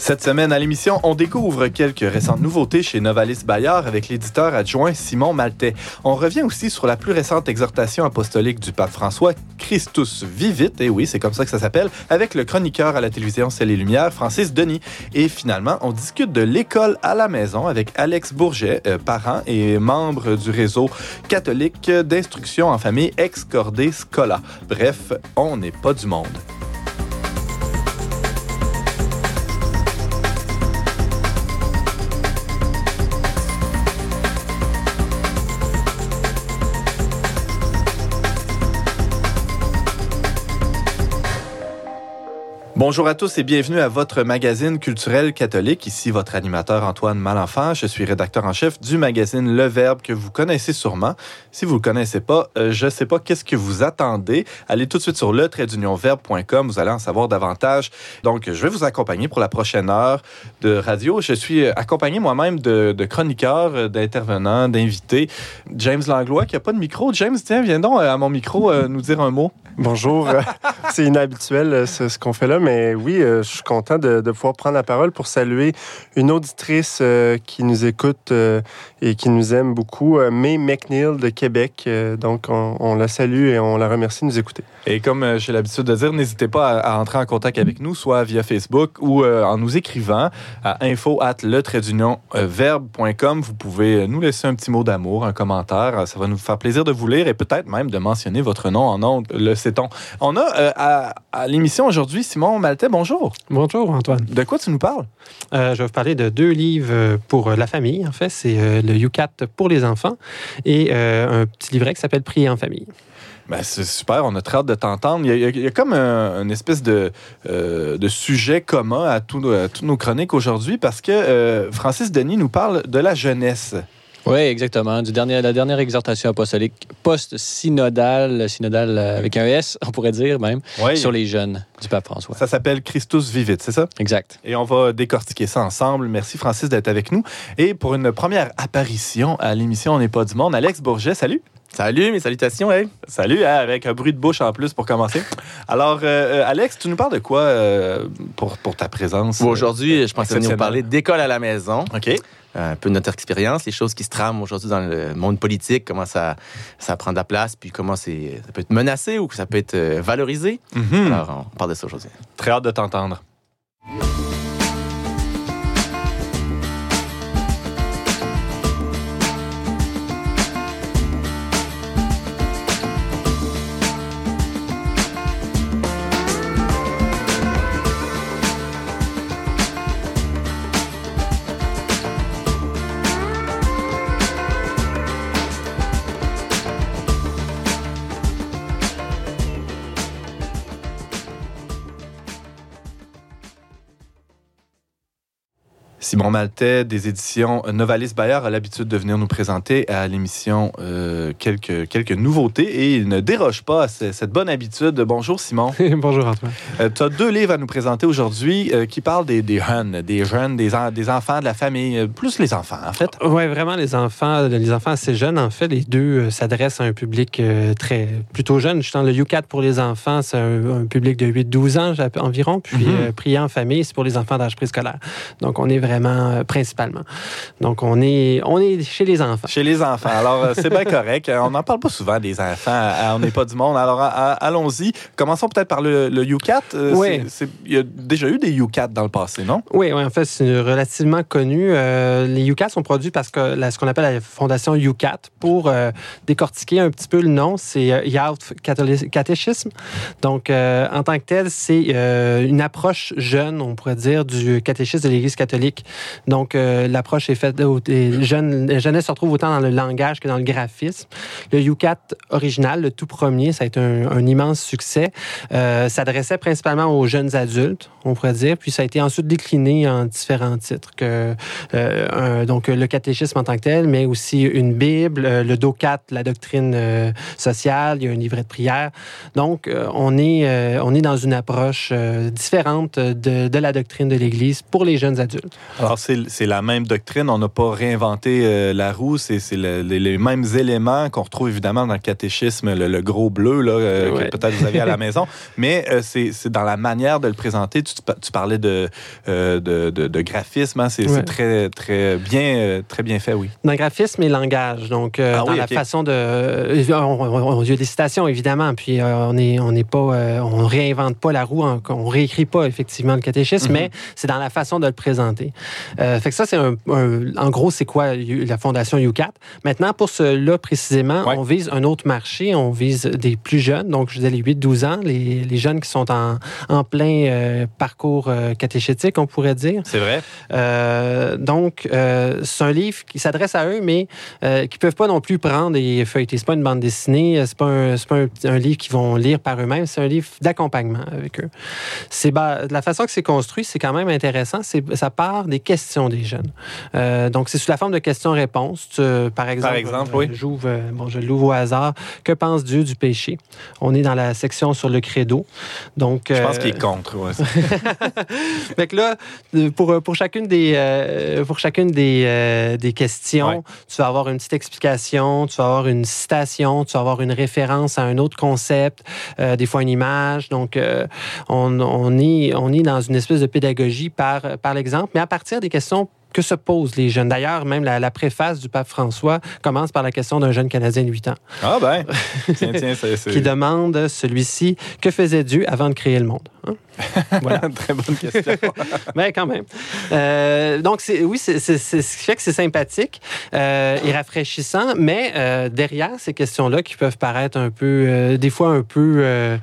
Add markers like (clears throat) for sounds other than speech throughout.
Cette semaine à l'émission, on découvre quelques récentes nouveautés chez Novalis Bayard avec l'éditeur adjoint Simon Maltais. On revient aussi sur la plus récente exhortation apostolique du pape François, Christus Vivit, et oui, c'est comme ça que ça s'appelle, avec le chroniqueur à la télévision C'est les Lumières, Francis Denis. Et finalement, on discute de l'école à la maison avec Alex Bourget, euh, parent et membre du réseau catholique d'instruction en famille Excordé Scola. Bref, on n'est pas du monde. Bonjour à tous et bienvenue à votre magazine culturel catholique. Ici votre animateur Antoine Malenfant. Je suis rédacteur en chef du magazine Le Verbe que vous connaissez sûrement. Si vous le connaissez pas, euh, je sais pas qu'est-ce que vous attendez. Allez tout de suite sur le verbe.com. Vous allez en savoir davantage. Donc, je vais vous accompagner pour la prochaine heure de radio. Je suis accompagné moi-même de, chroniqueurs, euh, d'intervenants, d'invités. James Langlois qui a pas de micro. James, tiens, viens donc euh, à mon micro nous dire un mot. Bonjour. (laughs) C'est inhabituel ce qu'on fait là, mais oui, je suis content de, de, pouvoir prendre la parole pour saluer une auditrice qui nous écoute et qui nous aime beaucoup, May McNeil de Québec. Donc, on, on, la salue et on la remercie de nous écouter. Et comme j'ai l'habitude de dire, n'hésitez pas à, à, entrer en contact avec nous, soit via Facebook ou euh, en nous écrivant à info at le verbe.com. Vous pouvez nous laisser un petit mot d'amour, un commentaire. Ça va nous faire plaisir de vous lire et peut-être même de mentionner votre nom en ondes, le sait-on. On a euh, à, à l'émission aujourd'hui Simon Maltais. Bonjour. Bonjour, Antoine. De quoi tu nous parles? Euh, je vais vous parler de deux livres pour la famille. En fait, c'est euh, le UCAT pour les enfants et euh, un petit livret qui s'appelle Prier en famille. Ben, c'est super, on a très hâte de t'entendre. Il, y a comme un, une espèce de, euh, de sujet commun à, tout, toutes nos chroniques aujourd'hui parce que euh, Francis Denis nous parle de la jeunesse. Oui, exactement. Du dernier, la dernière exhortation apostolique post-synodale, synodale avec un S, on pourrait dire même, oui. sur les jeunes du pape François. Ça s'appelle Christus Vivit, c'est ça? Exact. Et on va décortiquer ça ensemble. Merci Francis d'être avec nous. Et pour une première apparition à l'émission On n'est pas du monde, Alex Bourget, salut! Salut, mes salutations, hey. Salut, hein, avec un bruit de bouche en plus pour commencer. Alors, euh, Alex, tu nous parles de quoi euh, pour, pour ta présence? Bon, Aujourd'hui, je pensais venir vous parler d'école à la maison. OK. Un peu de notre expérience, les choses qui se trament aujourd'hui dans le monde politique, comment ça, ça prend de la place, puis comment ça peut être menacé ou que ça peut être valorisé. Mhm. Mm -hmm. Alors, on parle de ça aujourd'hui. Très hâte de t'entendre. Simon Maltais des éditions Novalis Bayard a l'habitude de venir nous présenter à l'émission euh, quelques, quelques nouveautés et il ne déroge pas à cette bonne habitude. Bonjour Simon. (laughs) Bonjour Antoine. Euh, tu as deux livres à nous présenter aujourd'hui euh, qui parlent des, des jeunes, des jeunes, des, en, des enfants de la famille, plus les enfants en fait. Oui, vraiment les enfants, les enfants assez jeunes en fait. Les deux s'adressent à un public très plutôt jeune. Je dans le UCAT pour les enfants, c'est un, un, public de 8-12 ans environ. Puis mm -hmm. Prier en famille, c'est pour les enfants d'âge préscolaire. Donc on est vraiment euh, principalement. Donc, on est, on est chez les enfants. Chez les enfants. Alors, euh, c'est bien (laughs) correct. On n'en parle pas souvent des enfants. On n'est pas du monde. Alors, allons-y. Commençons peut-être par le, le UCAT. Oui. il y a déjà eu des UCAT dans le passé, non? Oui, oui en fait, c'est relativement connu. Euh, les UCAT sont produits parce que ce qu'on appelle la fondation UCAT pour euh, décortiquer un petit peu le nom, c'est euh, Youth Catechism. Donc, euh, en tant que tel, c'est une approche jeune, on pourrait dire, du catéchisme de l'Église catholique. Donc, euh, l'approche est faite. Les jeunes, les jeunesses se retrouvent autant dans le langage que dans le graphisme. Le UCAT original, le tout premier, ça a été un, un immense succès. Euh, s'adressait principalement aux jeunes adultes, on pourrait dire. Puis, ça a été ensuite décliné en différents titres. Que, euh, donc, le catéchisme en tant que tel, mais aussi une Bible, euh, le DOCAT, la doctrine euh, sociale, il y a un livret de prière. Donc, euh, on, est, on est dans une approche différente de, de la doctrine de l'Église pour les jeunes adultes. Alors, c'est la même doctrine. On n'a pas réinventé euh, la roue. C'est les, mêmes éléments qu'on retrouve évidemment dans le catéchisme, le, gros bleu là, que peut-être vous avez à la (laughs) maison. Mais c'est dans la manière de le présenter. Tu, tu parlais de, de, de, graphisme. Hein. C'est très, très, bien, très bien fait, oui. Dans le graphisme et langage. Donc, ah dans la façon de... On, y a des citations, évidemment. Puis, on n'est on pas... on réinvente pas la roue. On, on réécrit pas, effectivement, le catéchisme, mm-hmm. mais c'est dans la façon de le présenter. Euh, fait que ça, c'est un, en gros, c'est quoi la fondation UCAT. Maintenant, pour cela précisément, on vise un autre marché. On vise des plus jeunes, donc je disais les 8-12 ans, les, les, jeunes qui sont en, en plein euh, parcours euh, catéchétique, on pourrait dire. C'est vrai. donc, c'est un livre qui s'adresse à eux, mais qui peuvent pas non plus prendre et feuilleter. C'est pas une bande dessinée, c'est pas, un, pas un, livre qu'ils vont lire par eux-mêmes, c'est un livre d'accompagnement avec eux. C'est la façon que c'est construit, c'est quand même intéressant. Ça part des questions des jeunes. Euh, donc, c'est sous la forme de questions-réponses. Par exemple, par exemple oui. Euh, bon, je l'ouvre au hasard. Que pense Dieu du péché? On est dans la section sur le credo. Donc, je pense qu'il est euh, contre. Ouais. (laughs) fait là, pour, pour chacune des, pour chacune des, des questions, tu vas avoir une petite explication, tu vas avoir une citation, tu vas avoir une référence à un autre concept, des fois une image. Donc, on, on, est, on est dans une espèce de pédagogie par, par l'exemple, mais à partir des questions que se posent les jeunes. D'ailleurs, même la, préface du pape François commence par la question d'un jeune Canadien de 8 ans. Ah ben, (laughs) tiens, tiens, c'est... qui demande celui-ci, que faisait Dieu avant de créer le monde? Hein? Voilà. (laughs) Très bonne question. Mais (laughs) quand même. Euh, donc, oui, c'est, ce qui fait que c'est sympathique euh, et rafraîchissant, mais euh, derrière ces questions-là qui peuvent paraître un peu, des fois un peu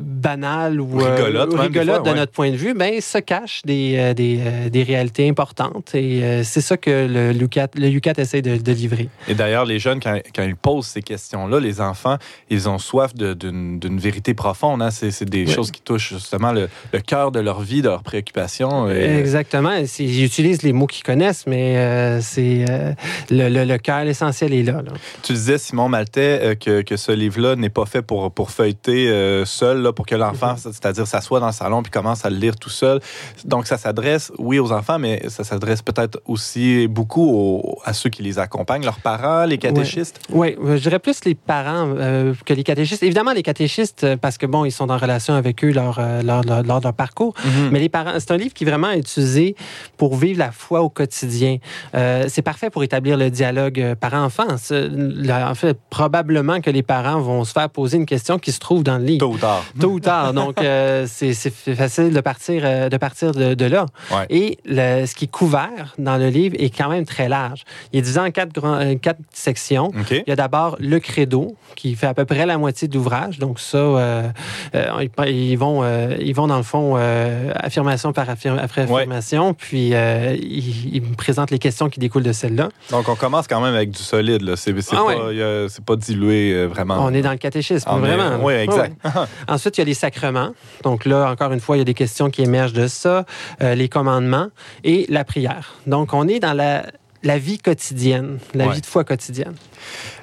banales ou rigolotes, de notre point de vue, ben, se cachent des, des, des réalités importantes et c'est ça que le UCAT, le UCAT essaie de, de livrer. Et d'ailleurs, les jeunes, quand, quand, ils posent ces questions-là, les enfants, ils ont soif d'une, vérité profonde. Hein? C'est, des choses qui touchent justement le, cœur de leur vie, de leurs préoccupations. Exactement. Ils utilisent les mots qu'ils connaissent, mais euh, c'est euh, le, le, cœur, l'essentiel est là, Tu disais, Simon Maltais, euh, que, que, ce livre-là n'est pas fait pour, pour feuilleter seul, là, pour que l'enfant, mm-hmm. c'est-à-dire s'assoit dans le salon puis commence à le lire tout seul. Donc, ça s'adresse, oui, aux enfants, mais ça s'adresse peut-être aussi beaucoup à ceux qui les accompagnent, leurs parents, les catéchistes? Oui, je dirais plus les parents que les catéchistes. Évidemment, les catéchistes, parce que, bon, ils sont en relation avec eux, leur, lors, leur parcours. Mhm. Mais les parents, c'est un livre qui est vraiment utilisé pour vivre la foi au quotidien. Euh, c'est parfait pour établir le dialogue euh, parent-enfant. En fait, probablement que les parents vont se faire poser une question qui se trouve dans le livre. Tôt ou tard. Tôt ou tard. Donc, euh, c'est facile de partir de, partir de, là. Et ce qui est couvert dans le livre est quand même très large. Il est divisé en quatre, quatre sections. Il y a d'abord le credo, qui fait à peu près la moitié de l'ouvrage. Donc, ça, ils, vont, ils vont dans le fond euh, affirmation par après affirmation, puis euh, il, me présente les questions qui découlent de celle-là. Donc on commence quand même avec du solide, là. C'est ah pas, pas, dilué euh, vraiment. On est dans le catéchisme, vraiment. Oui, exact. (laughs) Ensuite, il y a les sacrements. Donc là, encore une fois, il y a des questions qui émergent de ça, les commandements et la prière. Donc on est dans la, la vie quotidienne, la vie de foi quotidienne.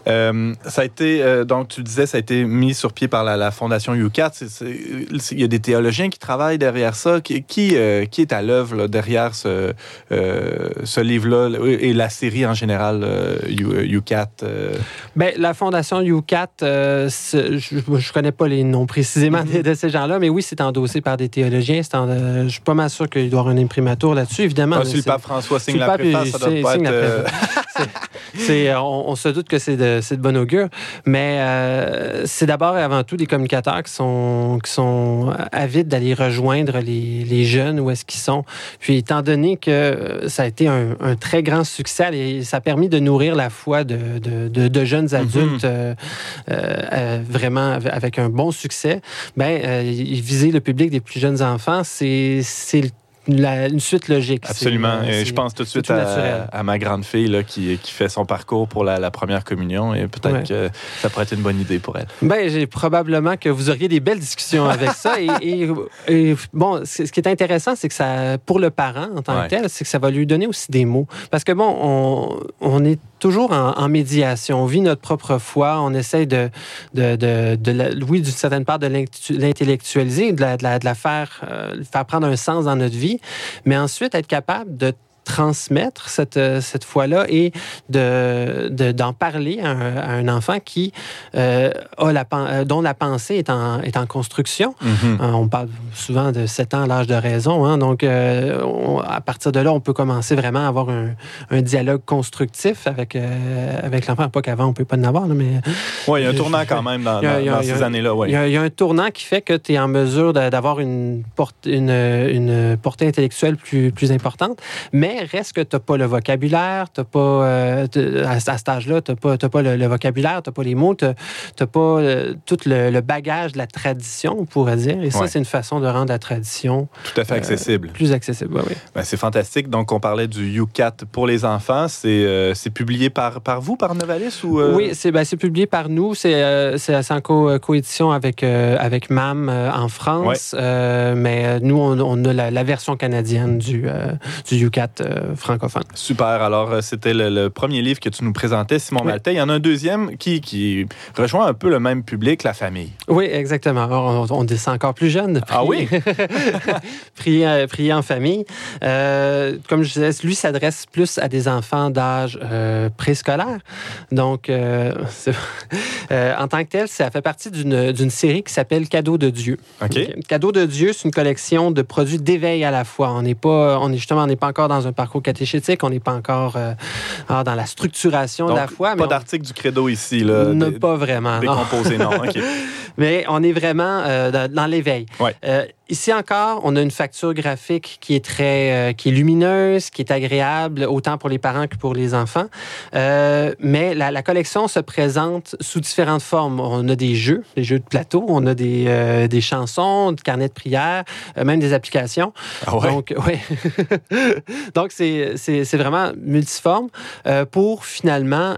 Euh, ça a été, euh, donc tu disais, ça a été mis sur pied par la, Fondation UCAT. Il y a des théologiens qui travaillent derrière ça. Qui, qui, euh, est à l'œuvre derrière ce, ce livre-là et la série en général UCAT? Bien, la Fondation UCAT, je ne connais pas les noms précisément de, ces gens-là, mais oui, c'est endossé par des théologiens. je suis pas mal sûr qu'il doit y avoir un imprimatur là-dessus, évidemment. Ah, si le pape François signe la préface, ça doit pas être... (laughs) on, on, se doute que c'est de bon augure. Mais euh, c'est d'abord et avant tout des communicateurs qui sont, qui sont avides d'aller rejoindre les, les, jeunes où est-ce qu'ils sont. Puis, étant donné que ça a été un, très grand succès et ça a permis de nourrir la foi de, de, de, jeunes mhm. adultes euh, euh, vraiment avec un bon succès, ben, viser le public des plus jeunes enfants, c'est le une suite logique. Absolument. Euh, et je pense tout de suite à, ma grande fille là, qui, qui, fait son parcours pour la, première communion et peut-être que ça pourrait être une bonne idée pour elle. Ben, j'ai probablement que vous auriez des belles discussions avec ça. Et, et, bon, ce qui est intéressant, c'est que ça, pour le parent en tant que tel, c'est que ça va lui donner aussi des mots. Parce que bon, on, on est toujours en, médiation. On vit notre propre foi. On essaye de, de, de, de oui, d'une certaine part, de l'intellectualiser, de la, de, la, faire, euh, faire prendre un sens dans notre vie, mais ensuite être capable de transmettre cette, cette foi-là et de, d'en parler à un, enfant qui a la, dont la pensée est en, est en construction. Mm-hmm. on parle souvent de 7 ans, l'âge de raison. Hein, donc, à partir de là, on peut commencer vraiment à avoir un, un dialogue constructif avec, avec l'enfant. Pas qu'avant, on ne peut pas en avoir, mais... Oui, il y a un tournant quand même dans, ces années-là. Il y, a un tournant qui fait que tu es en mesure d'avoir une, une, une, portée intellectuelle plus, plus importante, mais reste que tu n'as pas le vocabulaire, tu pas, euh, à, cet âge-là, tu n'as pas, pas le, vocabulaire, tu n'as pas les mots, tu n'as pas euh, tout le, bagage de la tradition, on pourrait dire. Et ça, c'est une façon de rendre la tradition... Tout à fait accessible. plus accessible, oui. Ben, c'est fantastique. Donc, on parlait du UCAT pour les enfants. C'est publié par, par vous, par Novalis? Ou, Oui, c'est ben, publié par nous. C'est en coédition avec, avec MAM en France. mais nous, on, a la, version canadienne du, du UCAT francophone. Super. Alors, c'était le, premier livre que tu nous présentais, Simon Maltais. Il y en a un deuxième qui, qui rejoint un peu le même public, la famille. Oui, exactement. On, on descend encore plus jeune. ah oui? (laughs) prier, prier, en famille. comme je disais, lui s'adresse plus à des enfants d'âge préscolaire. Donc, (laughs) en tant que tel, ça fait partie d'une série qui s'appelle Cadeau de Dieu. Cadeau de Dieu, c'est une collection de produits d'éveil à la fois. On n'est pas, on est justement, on n'est pas encore dans un parcours catéchétique, on n'est pas encore euh, dans la structuration de la foi. Pas d'article du credo ici, là. Ne, pas vraiment. Décomposé, non. (laughs) mais on est vraiment euh, dans, l'éveil. Euh, Ici encore, on a une facture graphique qui est très, euh, qui est lumineuse, qui est agréable autant pour les parents que pour les enfants. Euh, mais la, la, collection se présente sous différentes formes. On a des jeux, des jeux de plateau, on a des, euh, des chansons, des carnets de prières, euh, même des applications. Ah ouais? Donc, (laughs) ouais. Donc c'est, c'est, c'est vraiment multiforme euh, pour finalement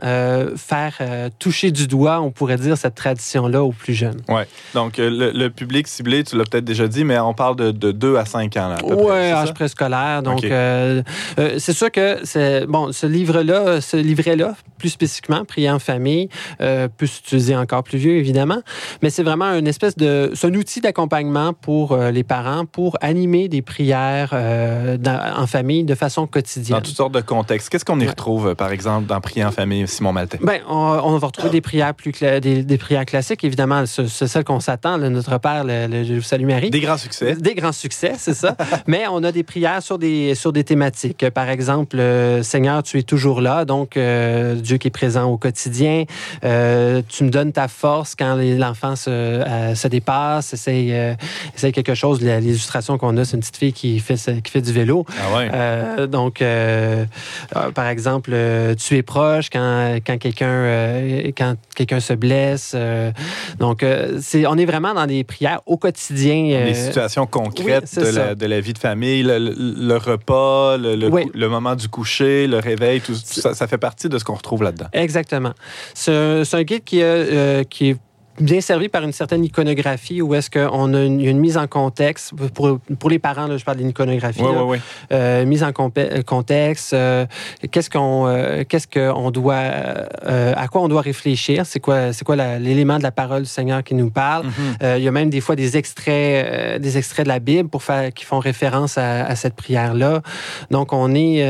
faire toucher du doigt, on pourrait dire, cette tradition-là aux plus jeunes. Ouais. Donc le, le public ciblé, tu l'as peut-être déjà dit, mais on parle de, de 2 à 5 ans. Oui, âge préscolaire. Donc, euh, euh, c'est sûr que bon, ce livre-là, ce livret-là, plus spécifiquement, Prier en famille, euh, peut s'utiliser encore plus vieux, évidemment. Mais c'est vraiment une espèce de. C'est un outil d'accompagnement pour les parents pour animer des prières en famille de façon quotidienne. Dans toutes sortes de contextes. Qu'est-ce qu'on y retrouve, par exemple, dans Prier en famille, Simon Maltais? Bien, on, va retrouver des prières plus des, prières classiques, évidemment. Celles qu'on s'attend. Notre Père, le, Je vous salue Marie. Des grands des grands succès, c'est ça. (laughs) Mais on a des prières sur des, sur des thématiques. Par exemple, euh, Seigneur, tu es toujours là, donc euh, Dieu qui est présent au quotidien. Euh, tu me donnes ta force quand l'enfant se, se, dépasse, essaye, essaye quelque chose. L'illustration qu'on a, c'est une petite fille qui fait, qui fait du vélo. Ah ouais. donc, par exemple, tu es proche quand, quand quelqu'un quand quelqu'un se blesse. donc, c'est, on est vraiment dans des prières au quotidien situation concrète de, la, vie de famille, le, repas, le, moment du coucher, le réveil, tout ça, ça fait partie de ce qu'on retrouve là-dedans. Exactement. C'est un guide qui, euh, qui est bien servi par une certaine iconographie où est-ce qu'on a une, une, mise en contexte? Pour, pour les parents, là, je parle d'une iconographie. Oui, oui, oui. Euh, mise en contexte. Euh, qu'est-ce qu'on euh, qu'est-ce qu'on doit... À quoi on doit réfléchir? C'est quoi, c'est quoi l'élément de la parole du Seigneur qui nous parle? Mm-hmm. Il y a même des fois des extraits, des extraits de la Bible pour faire, qui font référence à, à cette prière-là. Donc, on est...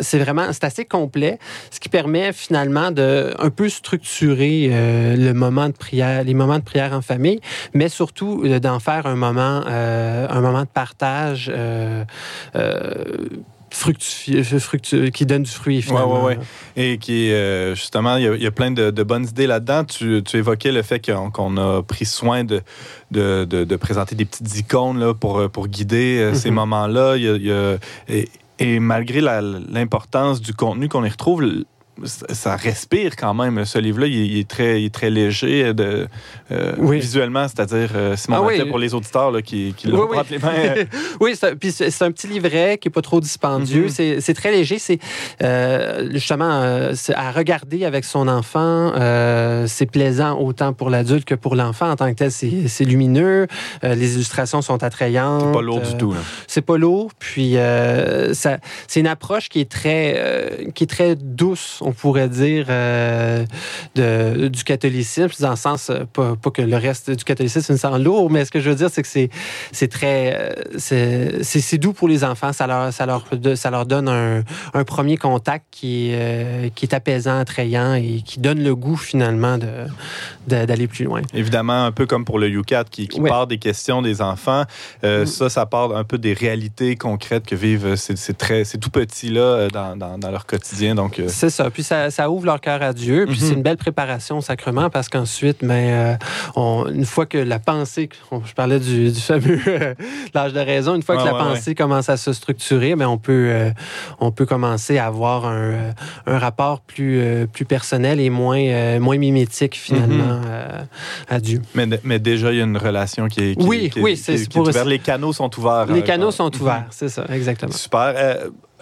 c'est vraiment... C'est assez complet, ce qui permet finalement de un peu structurer le moment de prière les moments de prière en famille, mais surtout euh, d'en faire un moment, euh, un moment de partage. Euh, qui donne du fruit finalement. Oui, oui, oui. Et qui justement, il y, a plein de, bonnes idées là-dedans. Tu, évoquais le fait qu'on a pris soin de, de, présenter des petites icônes là, pour, pour guider ces mhm. moments-là. et, et, malgré l'importance du contenu qu'on y retrouve, ça respire quand même. Ce livre-là, il, est très, très léger de, euh, visuellement, c'est-à-dire, euh, Simon ah, pour les auditeurs là, qui, qui l'ont les mains. oui, (laughs) c'est, c'est un petit livret qui n'est pas trop dispendieux. Mm-hmm. c'est, très léger. C'est euh, justement à regarder avec son enfant. c'est plaisant autant pour l'adulte que pour l'enfant. En tant que tel, c'est, lumineux. les illustrations sont attrayantes. C'est pas lourd du tout. C'est pas lourd. Puis, c'est une approche qui est très, qui est très douce on pourrait dire, de, du catholicisme, dans le sens, pas, pas, que le reste du catholicisme est lourd, mais ce que je veux dire, c'est que c'est, c'est très, c'est, c'est, doux pour les enfants. Ça leur, ça leur, ça leur donne un, un premier contact qui, qui est apaisant, attrayant et qui donne le goût finalement de, d'aller plus loin. Évidemment, un peu comme pour le UCAT qui, qui part des questions des enfants. Euh, mm. Ça, ça part un peu des réalités concrètes que vivent ces, très, tout petits-là euh, dans, dans, leur quotidien. Donc, euh, C'est ça. Puis ça, ça, ouvre leur cœur à Dieu. Puis c'est une belle préparation au sacrement parce qu'ensuite, mais, on, une fois que la pensée, je parlais du, du fameux l'âge de raison, une fois que la pensée commence à se structurer, mais on peut, on peut commencer à avoir un, un rapport plus, plus personnel et moins, moins mimétique finalement. Euh, à Dieu. Mais, mais, déjà, il y a une relation qui est. oui, oui, c'est pour. Les canaux sont ouverts. Les canaux sont mm-hmm. ouverts, c'est ça, exactement. Super.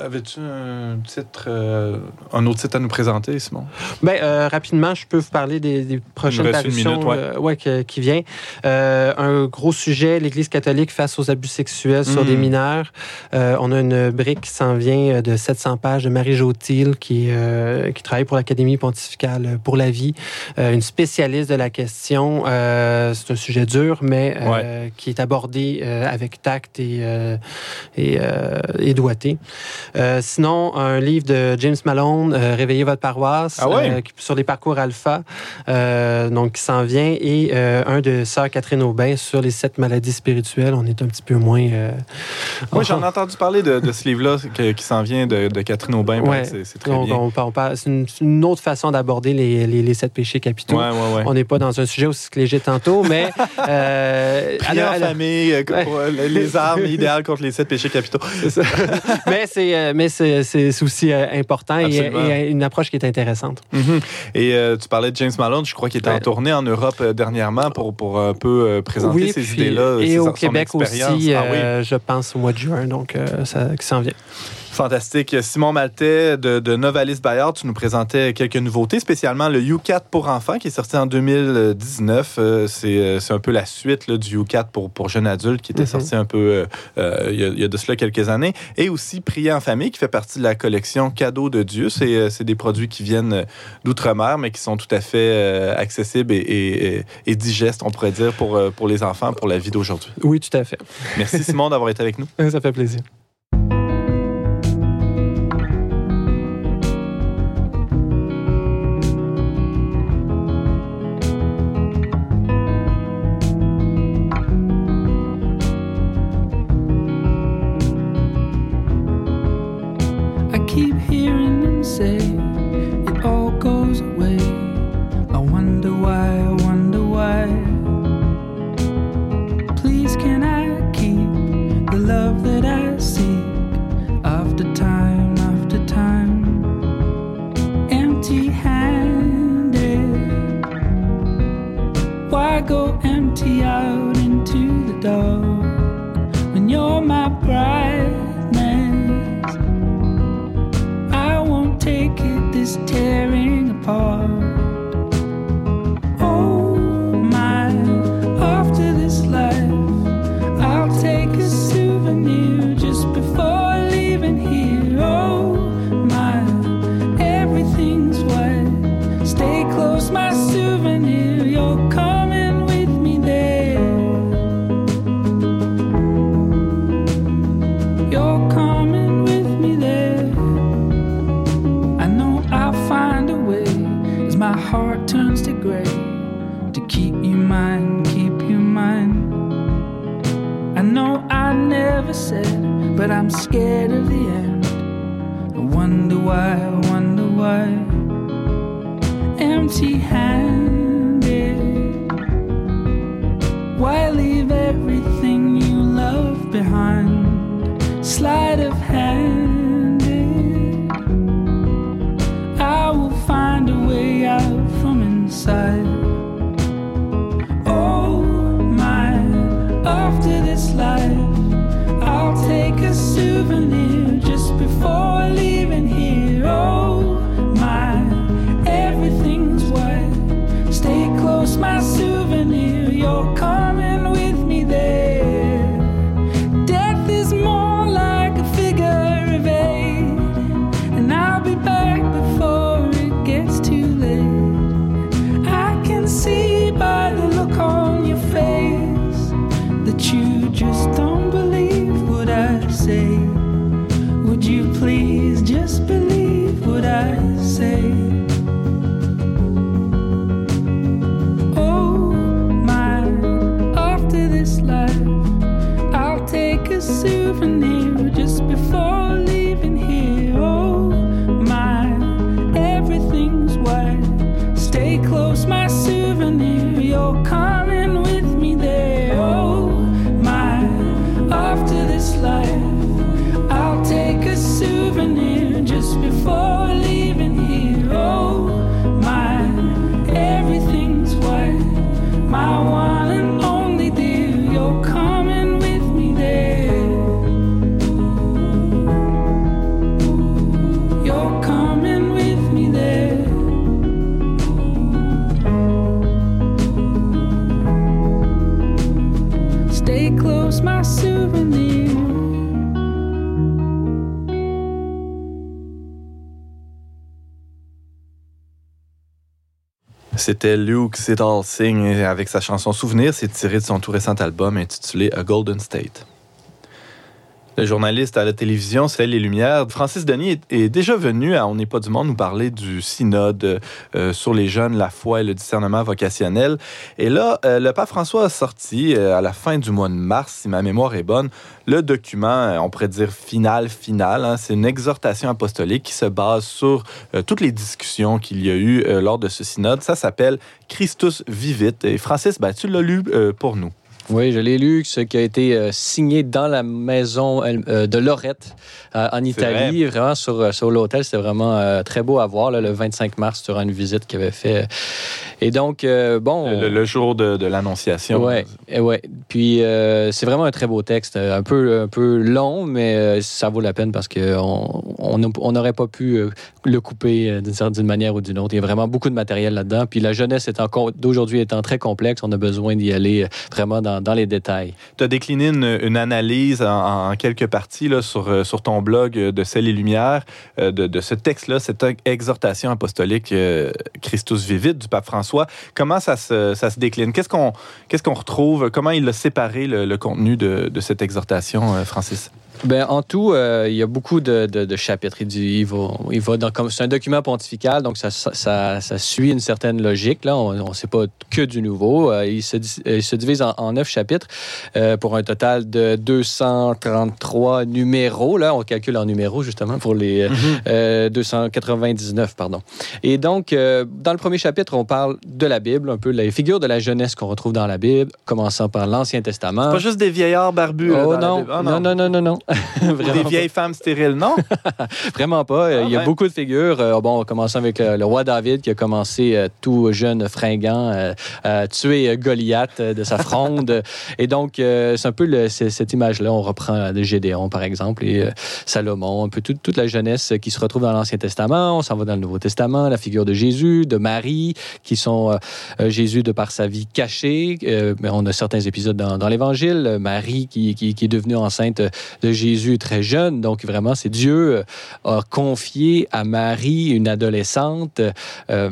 Euh, Avais-tu un titre, euh, un autre titre à nous présenter, Simon? Bien, euh, rapidement, je peux vous parler des, prochaines parutions ouais. Euh, qui, vient. un gros sujet, l'Église catholique face aux abus sexuels sur des hmm. mineurs. on a une brique qui s'en vient de 700 pages de Marie Jotil, qui, qui travaille pour l'Académie pontificale pour la vie, une spécialiste de la question. C'est un sujet dur, mais qui est abordé avec tact et, et, et doigté. Euh, sinon, un livre de James Malone, euh, Réveillez votre paroisse, ah euh, sur les parcours alpha, donc qui s'en vient, et un de Sœur Catherine Aubin sur les sept maladies spirituelles. On est un petit peu moins. Moi, j'en ai (laughs) entendu parler de, ce livre-là qui s'en vient de, Catherine Aubin. C'est très bien. c'est une, autre façon d'aborder les, les, sept péchés capitaux. on n'est pas dans un sujet aussi léger tantôt, mais. (laughs) Prière en famille, les armes (laughs) idéales contre les sept péchés capitaux. mais c'est euh, mais c'est aussi euh, important et, une approche qui est intéressante. Mm-hmm. Et euh, tu parlais de James Malone, je crois qu'il était en tournée en Europe dernièrement pour, pour un peu présenter ces idées-là. Et au Québec aussi, ah je pense au mois de juin, donc ça s'en vient. Fantastique. Simon Maltais de, de Novalis Bayard, tu nous présentais quelques nouveautés, spécialement le U4 pour enfants qui est sorti en 2019. Euh, euh, c'est un peu la suite du U4 pour, pour jeunes adultes qui était mhm. sorti un peu euh, il, y a, de cela quelques années. Et aussi Prier en famille qui fait partie de la collection Cadeaux de Dieu. C'est des produits qui viennent d'outre-mer mais qui sont tout à fait accessibles et, et, digestes, on pourrait dire, pour, pour les enfants, pour la vie d'aujourd'hui. Oui, tout à fait. Merci Simon d'avoir été avec nous. (laughs) Ça fait plaisir. C'était Luke Siddall Singh avec sa chanson Souvenir. C'est tiré de son tout récent album intitulé A Golden State. Le journaliste à la télévision, c'est les Lumières. Francis Denis est, déjà venu à On n'est pas du monde nous parler du synode euh, sur les jeunes, la foi et le discernement vocationnel. Et là, euh, le pape François a sorti euh, à la fin du mois de mars, si ma mémoire est bonne, le document, on pourrait dire final, final. Hein. c'est une exhortation apostolique qui se base sur toutes les discussions qu'il y a eu lors de ce synode. Ça s'appelle Christus Vivit. Et Francis, ben, tu l'as lu pour nous. Oui, je l'ai lu, ce qui a été euh, signé dans la maison euh, de Lorette euh, en Italie, vraiment sur, sur l'hôtel. C'était vraiment très beau à voir le 25 mars sur une visite qu'il avait fait. Et donc, bon. Le, jour de, de l'Annonciation. Oui, ouais. Puis, c'est vraiment un très beau texte, un peu, un peu long, mais ça vaut la peine parce qu'on on n'aurait pas pu le couper d'une manière ou d'une autre. Il y a vraiment beaucoup de matériel là-dedans. Puis, la jeunesse d'aujourd'hui étant très complexe, on a besoin d'y aller vraiment dans dans, les détails. Tu as décliné une, analyse en, quelques parties là, sur, euh, sur ton blog de Celles et Lumières euh, de, ce texte-là, cette exhortation apostolique euh, Christus Vivit du pape François. Comment ça se, ça se décline? Qu'est-ce qu'on qu'est-ce retrouve? Comment il a séparé le, le contenu de, de, cette exhortation, Francis? Ben, en tout, euh, il y a beaucoup de, de, chapitres. Il, va, il va dans, comme c'est un document pontifical, donc ça, ça, ça, suit une certaine logique. Là, on ne sait pas que du nouveau. Euh, il, se, il, se, divise en, neuf chapitres euh, pour un total de 233 numéros. Là, on calcule en numéros justement pour les 299, mhm. pardon. Et donc, dans le premier chapitre, on parle de la Bible, un peu les figures de la jeunesse qu'on retrouve dans la Bible, commençant par l'Ancien Testament. pas juste des vieillards barbus. Oh, non. Ah, non, non, non, non, non. (laughs) des vieilles femmes stériles, non? (laughs) Vraiment pas. Ah, il y a beaucoup de figures. Euh, bon, commençant avec le, roi David qui a commencé euh, tout jeune fringant euh, à tuer Goliath de sa fronde. (laughs) et donc, c'est un peu cette image-là. On reprend de Gédéon, par exemple, et Salomon, un peu toute la jeunesse qui se retrouve dans l'Ancien Testament. On s'en va dans le Nouveau Testament, la figure de Jésus, de Marie, qui sont Jésus de par sa vie cachée. mais on a certains épisodes dans, l'Évangile. Marie qui, qui, qui, est devenue enceinte de Jésus très jeune. Donc vraiment, c'est Dieu euh, a confié à Marie, une adolescente, euh,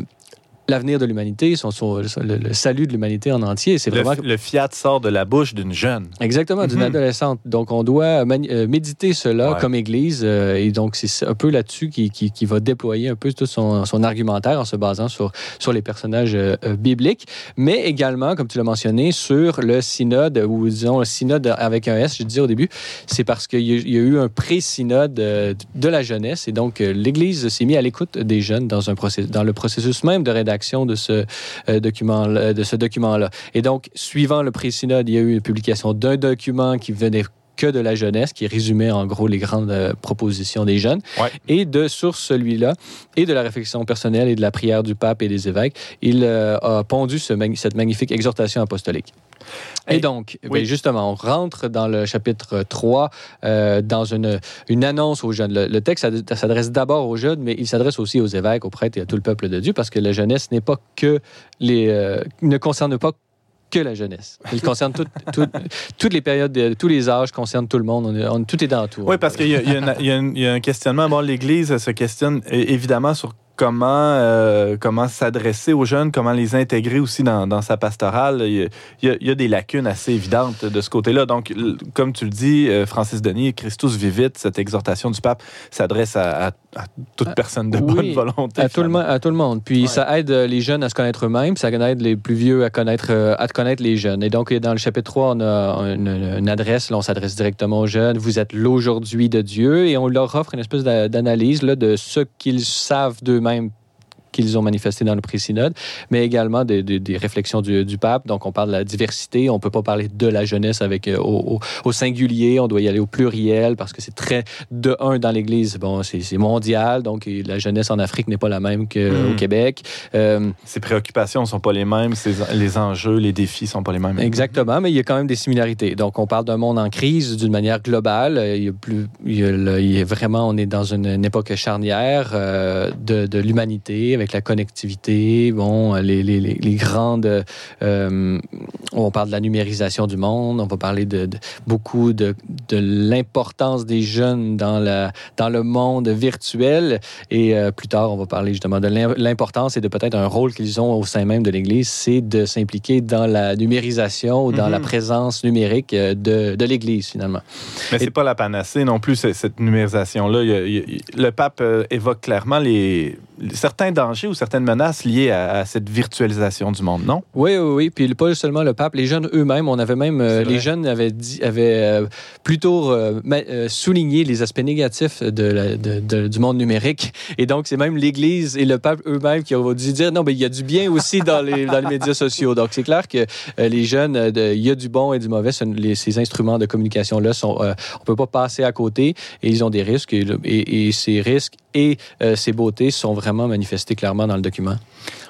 l'avenir de l'humanité, son, le, salut de l'humanité en entier. C'est vraiment le, fiat sort de la bouche d'une jeune. Exactement, d'une mhm. adolescente. Donc on doit euh, méditer cela comme Église, euh, et donc c'est un peu là-dessus qui, qui, va déployer un peu tout son, son, argumentaire en se basant sur sur les personnages euh, bibliques, mais également, comme tu l'as mentionné, sur le synode ou disons le synode avec un S. Je disais au début, c'est parce qu'il y, a eu un pré-synode de la jeunesse, et donc l'Église s'est mise à l'écoute des jeunes dans un processus, dans le processus même de rédaction de ce euh, document de ce document-là. Et donc, suivant le pré-synode, il y a eu une publication d'un document qui venait que de la jeunesse, qui résumait en gros les grandes euh, propositions des jeunes. Et de sur celui-là, et de la réflexion personnelle et de la prière du pape et des évêques, il euh, a pondu ce, cette magnifique exhortation apostolique. Et, donc, ben, justement, on rentre dans le chapitre 3 euh, dans une, une annonce aux jeunes. Le, texte s'adresse d'abord aux jeunes, mais il s'adresse aussi aux évêques, aux prêtres et à tout le peuple de Dieu, parce que la jeunesse n'est pas que les, ne concerne pas que la jeunesse. Il concerne toutes les périodes, tous les âges, concerne tout le monde. On, tout est dans tout. Oui, parce qu'il y, a un questionnement. Bon, l'Église se questionne évidemment sur comment, euh, comment s'adresser aux jeunes, comment les intégrer aussi dans, sa pastorale. Il y, a, il y, a, des lacunes assez évidentes de ce côté-là. Donc, comme tu le dis, euh, Francis Denis, Christus vivit, cette exhortation du pape s'adresse à, à, toute personne de bonne volonté. À tout, le, à tout le monde. Puis ça aide les jeunes à se connaître eux-mêmes, ça aide les plus vieux à connaître, euh, à connaître les jeunes. Et donc, dans le chapitre 3, on a une, adresse, là, on s'adresse directement aux jeunes. Vous êtes l'aujourd'hui de Dieu et on leur offre une espèce d'analyse de ce qu'ils savent d'eux-mêmes qu'ils ont manifesté dans le pré-synode, mais également des, réflexions du, pape. Donc, on parle de la diversité. On ne peut pas parler de la jeunesse avec euh, au, singulier. On doit y aller au pluriel parce que c'est très de un dans l'Église. Bon, c'est mondial. Donc, la jeunesse en Afrique n'est pas la même qu'au hmm. Québec. Euh, Ses préoccupations ne sont pas les mêmes. les enjeux, les défis ne sont pas les mêmes. Exactement, mais il y a quand même des similarités. Donc, on parle d'un monde en crise d'une manière globale. Il y a plus, il y a, vraiment, on est dans une, époque charnière euh, de, de l'humanité avec la connectivité, bon, les, les, les grandes, euh, on parle de la numérisation du monde, on va parler de, de beaucoup de, de l'importance des jeunes dans, la, dans le monde virtuel. Et euh, plus tard, on va parler justement de l'importance et de peut-être un rôle qu'ils ont au sein même de l'Église, c'est de s'impliquer dans la numérisation ou dans Mhm. la présence numérique euh, de, de l'Église, finalement. Mais c'est pas la panacée non plus, cette numérisation-là. Le pape évoque clairement les, certains dangers ou certaines menaces liées à, à cette virtualisation du monde, non? Oui, oui, oui. Puis pas seulement le pape, les jeunes eux-mêmes, on avait même, euh, les jeunes avaient, dit, avaient euh, plutôt euh, euh, souligné les aspects négatifs de la- de- de- du monde numérique. Et donc, c'est même l'Église et le pape eux-mêmes qui ont dû dire non, mais il y a du bien aussi dans les, dans les médias sociaux. Donc, c'est clair que euh, les jeunes, euh, il y a du bon et du mauvais. Les- ces instruments de communication-là, sont, euh, on peut pas passer à côté et ils ont des risques. Et, et- et ces risques et euh, ces beautés sont vraiment manifestés clairement dans le document.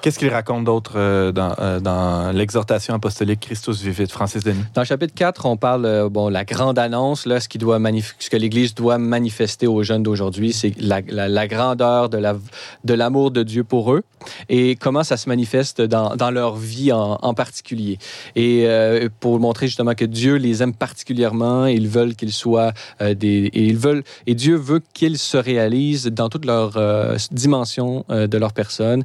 Qu'est-ce qu'il raconte d'autre euh, dans, euh, dans l'exhortation apostolique Christus vivit? Francis Denis? Dans le chapitre 4, on parle, euh, bon, la grande annonce, là, ce, qui doit ce que l'Église doit manifester aux jeunes d'aujourd'hui, c'est la, grandeur de la- de l'amour de, Dieu pour eux et comment ça se manifeste dans, leur vie en, particulier. Et euh, pour montrer justement que Dieu les aime particulièrement, ils veulent qu'ils soient des... Et, ils veulent, et Dieu veut qu'ils se réalisent dans toute leur dimension de leur personne,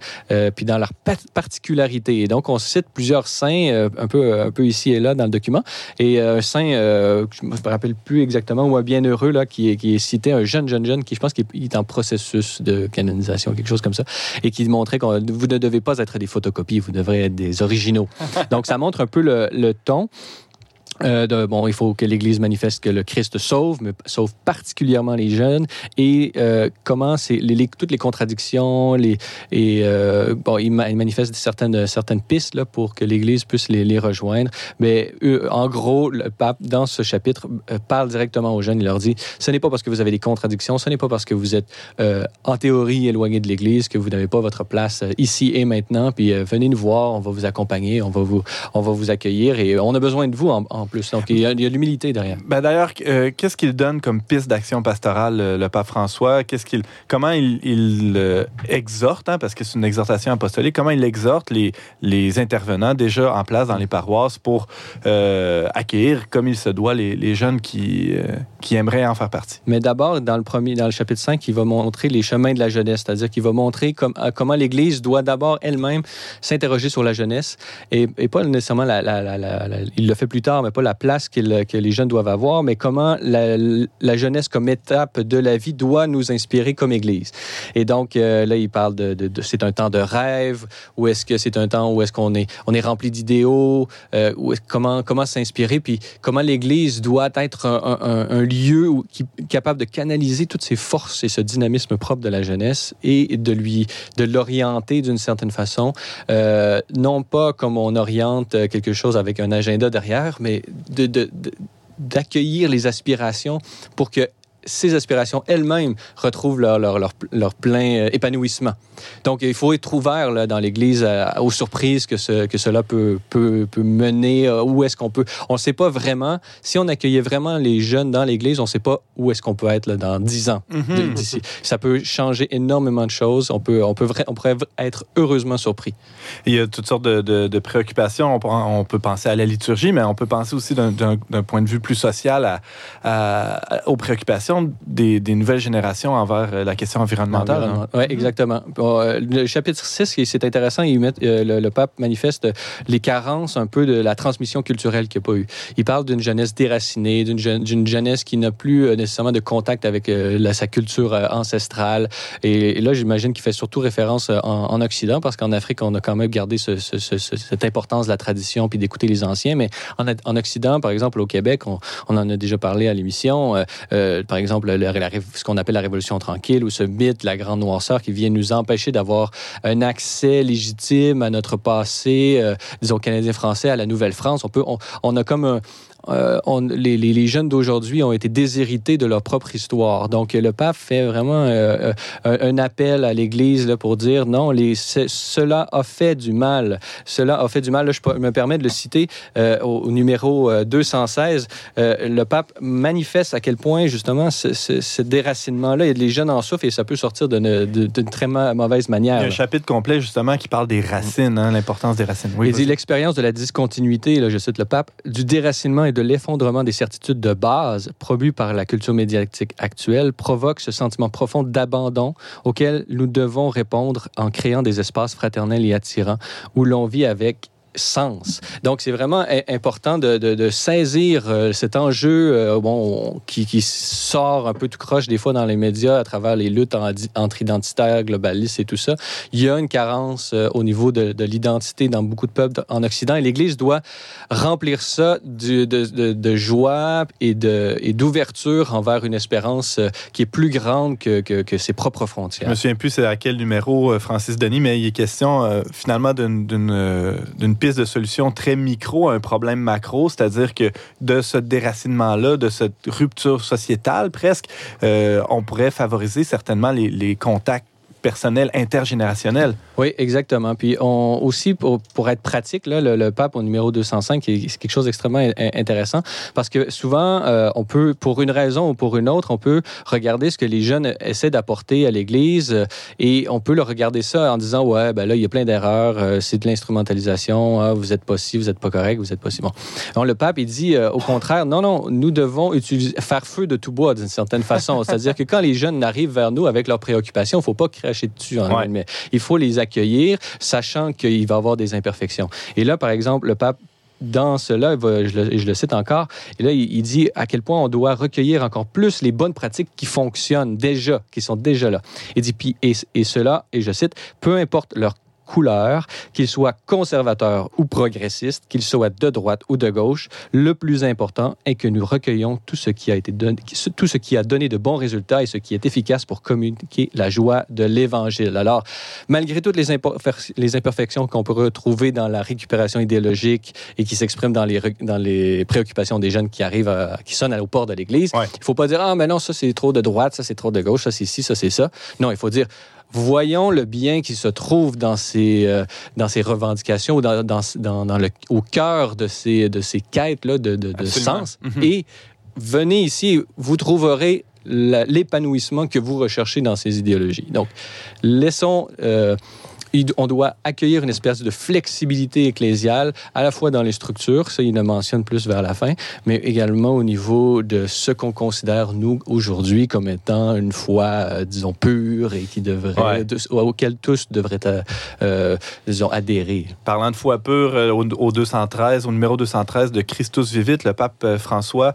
puis dans leur particularité. Et donc, on cite plusieurs saints, euh, un, peu, un peu ici et là dans le document. Et euh, un saint, euh, je ne me rappelle plus exactement, ou un bienheureux, là, qui est, qui est cité, un jeune, jeune, jeune, qui je pense qu'il est- en processus de canonisation, quelque chose comme ça, et qui montrait que vous ne devez pas être des photocopies, vous devrez être des originaux. (laughs) Donc, ça montre un peu le, le ton. Euh, bon, il faut que l'Église manifeste que le Christ sauve, mais sauve particulièrement les jeunes. Et euh, comment c'est les, les- toutes les contradictions, les et euh, bon, il, ma- il manifeste certaines certaines pistes là pour que l'Église puisse les, les rejoindre. Mais euh, en gros, le pape dans ce chapitre euh, parle directement aux jeunes. Il leur dit ce n'est pas parce que vous avez des contradictions, ce n'est pas parce que vous êtes euh, en théorie éloigné de l'Église que vous n'avez pas votre place ici et maintenant. Puis venez nous voir, on va vous accompagner, on va vous on va vous accueillir et on a besoin de vous en, en plus. Donc il y a, de l'humilité derrière. Ben D'ailleurs, euh, qu'est-ce qu'il donne comme piste d'action pastorale, euh, le pape François? Qu'est-ce qu'il, comment il, il, euh, exhorte, hein, parce que c'est une exhortation apostolique, comment il exhorte les, les intervenants déjà en place dans les paroisses pour euh, accueillir comme il se doit les, les jeunes qui, qui aimeraient en faire partie? Mais d'abord, dans le premier, dans le chapitre 5, il va montrer les chemins de la jeunesse, c'est-à-dire qu'il va montrer comme- comment l'Église doit d'abord elle-même s'interroger sur la jeunesse et, et pas nécessairement la, la- la- la- la- il le fait plus tard, mais pas la place que les jeunes doivent avoir, mais comment la, jeunesse comme étape de la vie doit nous inspirer comme Église. Et donc euh, là, il parle de, c'est un temps de rêve, ou est-ce que c'est un temps où est-ce qu'on est on est rempli d'idéaux, euh, comment comment s'inspirer, puis comment l'Église doit être un, lieu qui capable de canaliser toutes ces forces et ce dynamisme propre de la jeunesse et de lui de l'orienter d'une certaine façon, euh, non pas comme on oriente quelque chose avec un agenda derrière, mais d'accueillir les aspirations pour que ces aspirations elles-mêmes retrouvent leur, leur, leur, leur plein euh, épanouissement. Donc, il faut être ouvert là, dans l'Église aux surprises que, ce, que cela peut, peut, peut mener. euh, où est-ce qu'on peut... On ne sait pas vraiment. Si on accueillait vraiment les jeunes dans l'Église, on ne sait pas où est-ce qu'on peut être là, dans 10 ans de- d'ici. Ça peut changer énormément de choses. On, peut, on, peut, on pourrait être heureusement surpris. Il y a toutes sortes de, de- de préoccupations. On, peut- on peut penser à la liturgie, mais on peut penser aussi d'un- point de vue plus social à- à- aux préoccupations des, nouvelles générations envers euh, la question environnementale. hein? Oui, exactement. Euh, le chapitre 6, et c'est intéressant, il met, euh, le, pape manifeste les carences un peu de la transmission culturelle qu'il n'y a pas eu. Il parle d'une jeunesse déracinée, d'une jeune- d'une jeunesse qui n'a plus nécessairement de contact avec sa culture ancestrale. Et, là, j'imagine qu'il fait surtout référence en, en Occident, parce qu'en Afrique, on a quand même gardé ce- ce- ce- ce- cette importance de la tradition puis d'écouter les anciens. Mais en, en Occident, par exemple, au Québec, on, en a déjà parlé à l'émission. par exemple, le- la rév- ce qu'on appelle la Révolution tranquille ou ce mythe la grande noirceur qui vient nous empêcher d'avoir un accès légitime à notre passé, euh, disons canadien-français, à la Nouvelle-France. On, peut, on, on a comme un, euh, on, les, les, les, jeunes d'aujourd'hui ont été déshérités de leur propre histoire. Donc, le pape fait vraiment euh, un, un, appel à l'Église pour dire non, les, cela a fait du mal. Cela a fait du mal. Là, je me permets de le citer euh, au, numéro 216. le pape manifeste à quel point, justement, ce, ce, ce déracinement-là, les jeunes en souffrent et ça peut sortir d'une très mauvaise manière. Il y a un chapitre complet, justement, qui parle des racines, hein, l'importance des racines. Oui, Il dit l'expérience de la discontinuité, là, je cite le pape, du déracinement et de l'effondrement des certitudes de base promues par la culture médiatique actuelle provoque ce sentiment profond d'abandon auquel nous devons répondre en créant des espaces fraternels et attirants où l'on vit avec Donc, c'est vraiment important de, saisir euh, cet enjeu euh, qui, sort un peu tout croche des fois dans les médias à travers les luttes entre identitaires, globalistes et tout ça. Il y a une carence euh, au niveau de, de l'identité dans beaucoup de peuples en Occident et l'Église doit remplir ça de, joie et d'ouverture envers une espérance qui est plus grande que, ses propres frontières. Je me souviens plus à quel numéro, Francis Denis, mais il est question finalement d'une de solution très micro à un problème macro, c'est-à-dire que de ce déracinement-là, de cette rupture sociétale presque, euh, on pourrait favoriser certainement les contacts personnel intergénérationnel. Oui, exactement. Puis on, aussi, pour, être pratique, là, le, pape au numéro 205, c'est quelque chose d'extrêmement intéressant parce que souvent, euh, on peut, pour une raison ou pour une autre, on peut regarder ce que les jeunes essaient d'apporter à l'Église euh, et on peut le regarder ça en disant, ouais, ben là, il y a plein d'erreurs, euh, c'est de l'instrumentalisation, ah, vous n'êtes pas ci, vous n'êtes pas correct, vous n'êtes pas si bon. Le pape, il dit, au contraire, non, non, nous devons utiliser, faire feu de tout bois d'une certaine façon. C'est-à-dire que quand les jeunes arrivent vers nous avec leurs préoccupations, il ne faut pas créer dessus. En ouais. mais il faut les accueillir, sachant qu'il va y avoir des imperfections. Et là, par exemple, le pape dans cela, je le, je le, cite encore, et là, il, il, dit à quel point on doit recueillir encore plus les bonnes pratiques qui fonctionnent déjà, qui sont déjà là. Il dit, puis, et, et cela, et je cite, peu importe leur couleur, qu'il soit conservateur ou progressiste, qu'il soit de droite ou de gauche, le plus important est que nous recueillons tout ce qui a été donné, tout ce qui a donné de bons résultats et ce qui est efficace pour communiquer la joie de l'Évangile. Alors, malgré toutes les, les imperfections qu'on peut retrouver dans la récupération idéologique et qui s'expriment dans les, dans les préoccupations des jeunes qui arrivent, à, qui sonnent au port de l'Église, il ouais. ne faut pas dire ah mais non ça c'est trop de droite, ça c'est trop de gauche, ça c'est ci, ça c'est ça. Non, il faut dire voyons le bien qui se trouve dans ces, euh, dans ces revendications, dans, dans, dans, dans le, au cœur de ces, de ces quêtes-là de, de, de sens. Mm -hmm. Et venez ici, vous trouverez l'épanouissement que vous recherchez dans ces idéologies. Donc, laissons... Euh, on doit accueillir une espèce de flexibilité ecclésiale, à la fois dans les structures, ça il le mentionne plus vers la fin, mais également au niveau de ce qu'on considère, nous, aujourd'hui, comme étant une foi, euh, disons, pure et qui devrait, ouais. de, auquel tous devraient, euh, euh, disons, adhérer. Parlant de foi pure, au, au, 213, au numéro 213 de Christus Vivit, le pape euh, François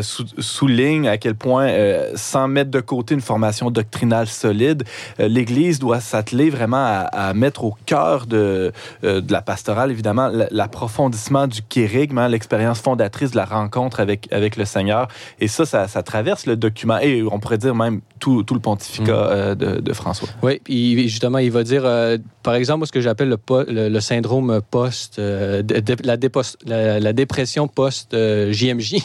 sou, souligne à quel point, sans mettre de côté une formation doctrinale solide, l'Église doit s'atteler vraiment à, à mettre au cœur de, euh, de la pastorale, évidemment, l'approfondissement du kérigme, hein, l'expérience fondatrice de la rencontre avec, avec le Seigneur. Et ça, ça, ça, traverse le document, et on pourrait dire même tout, tout le pontificat mmh. euh, de, de, François. Oui, puis justement, il va dire, euh, par exemple, ce que j'appelle le, le, le, syndrome post, de, la, dépost, la, la, dépression post-JMJ,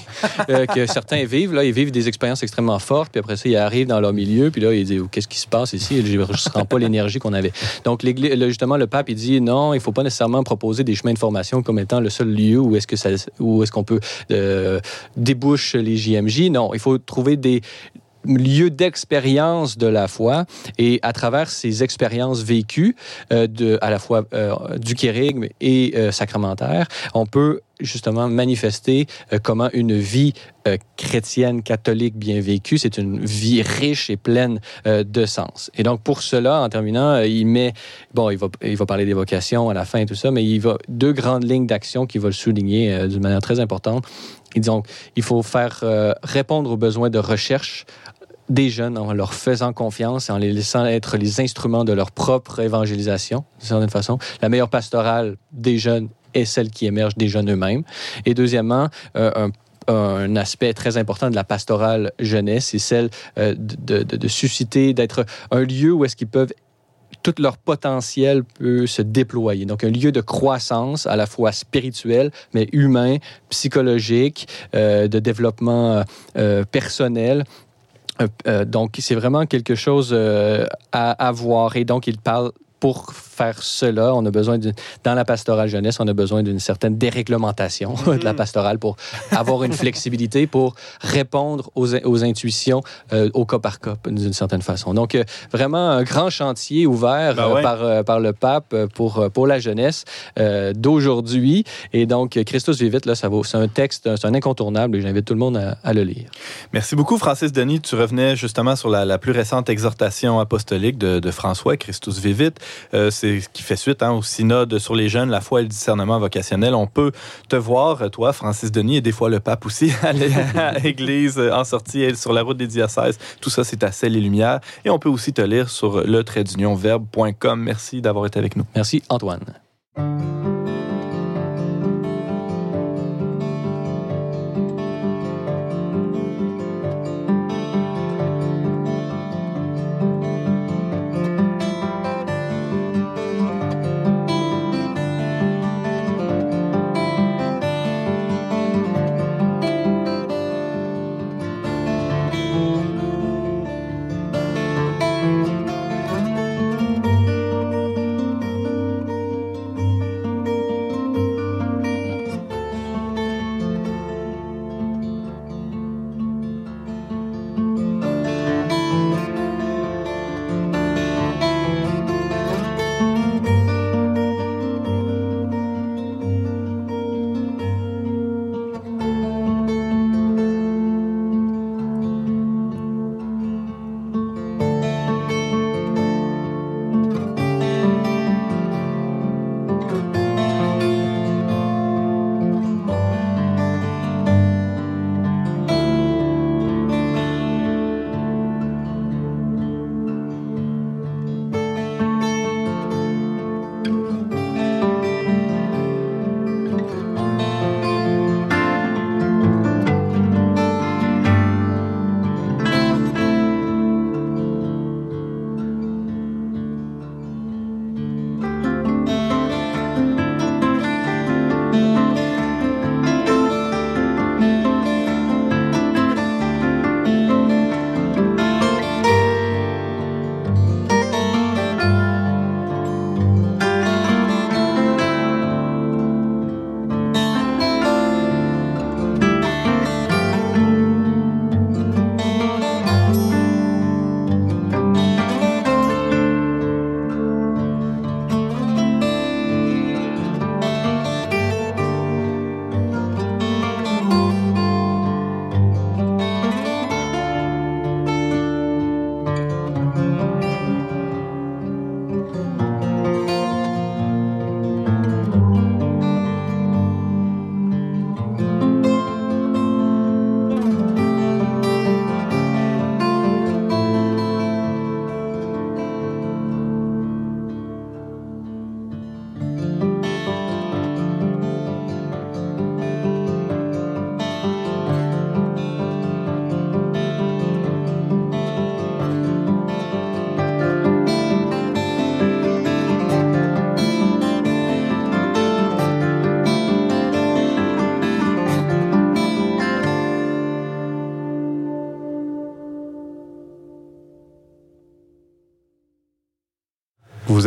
(laughs) que certains vivent. Là, ils vivent des expériences extrêmement fortes, puis après ça, ils arrivent dans leur milieu, puis là, ils disent, qu'est-ce qui se passe ici? Je ne ressens pas l'énergie qu'on avait. Donc, justement, le pape, il dit non, il ne faut pas nécessairement proposer des chemins de formation comme étant le seul lieu où est-ce où est-ce qu'on peut euh, débouche les JMJ. Non, il faut trouver des lieu d'expérience de la foi et à travers ces expériences vécues euh, de, à la fois euh, du kérigme et euh, sacramentaire, on peut justement manifester comment une vie chrétienne, catholique bien vécue, c'est une vie riche et pleine de sens. Et donc, pour cela, en terminant, il met, bon, il va, il va parler des vocations à la fin et tout ça, mais il va deux grandes lignes d'action qui va le souligner d'une manière très importante. Et donc, il faut faire répondre aux besoins de recherche des jeunes en leur faisant confiance et en les laissant être les instruments de leur propre évangélisation, d'une certaine façon. La meilleure pastorale des jeunes est celle qui émerge des jeunes eux-mêmes. Et deuxièmement, euh, un aspect très important de la pastorale jeunesse, c'est celle euh, de, susciter, d'être un lieu où est-ce qu'ils peuvent tout leur potentiel peut se déployer. Donc, un lieu de croissance à la fois spirituel, mais humain, psychologique, euh, de développement personnel. Euh, euh, donc, c'est vraiment quelque chose euh, à, à voir. Et donc, il parle pour faire cela, on a besoin de, dans la pastorale jeunesse, on a besoin d'une certaine déréglementation (laughs) de la pastorale pour avoir une flexibilité pour répondre aux, aux intuitions euh, au cas par cas d'une certaine façon. Donc euh, vraiment un grand chantier ouvert Ben euh, ouais. par, par le pape pour, pour la jeunesse d'aujourd'hui. Et donc Christus Vivit, là, ça vaut, c'est un texte, c'est un incontournable et j'invite tout le monde à, à le lire. Merci beaucoup, Francis Denis. Tu revenais justement sur la, la plus récente exhortation apostolique de, de François, Christus Vivit. Qui fait suite hein, au synode sur les jeunes, la foi et le discernement vocationnel. On peut te voir, toi, Francis Denis, et des fois le pape aussi, (laughs) à l'église, en sortie sur la route des diocèses. Tout ça, c'est à Celle et Lumière. Et on peut aussi te lire sur le trait d'union verbe.com. Merci d'avoir été avec nous. Merci Antoine.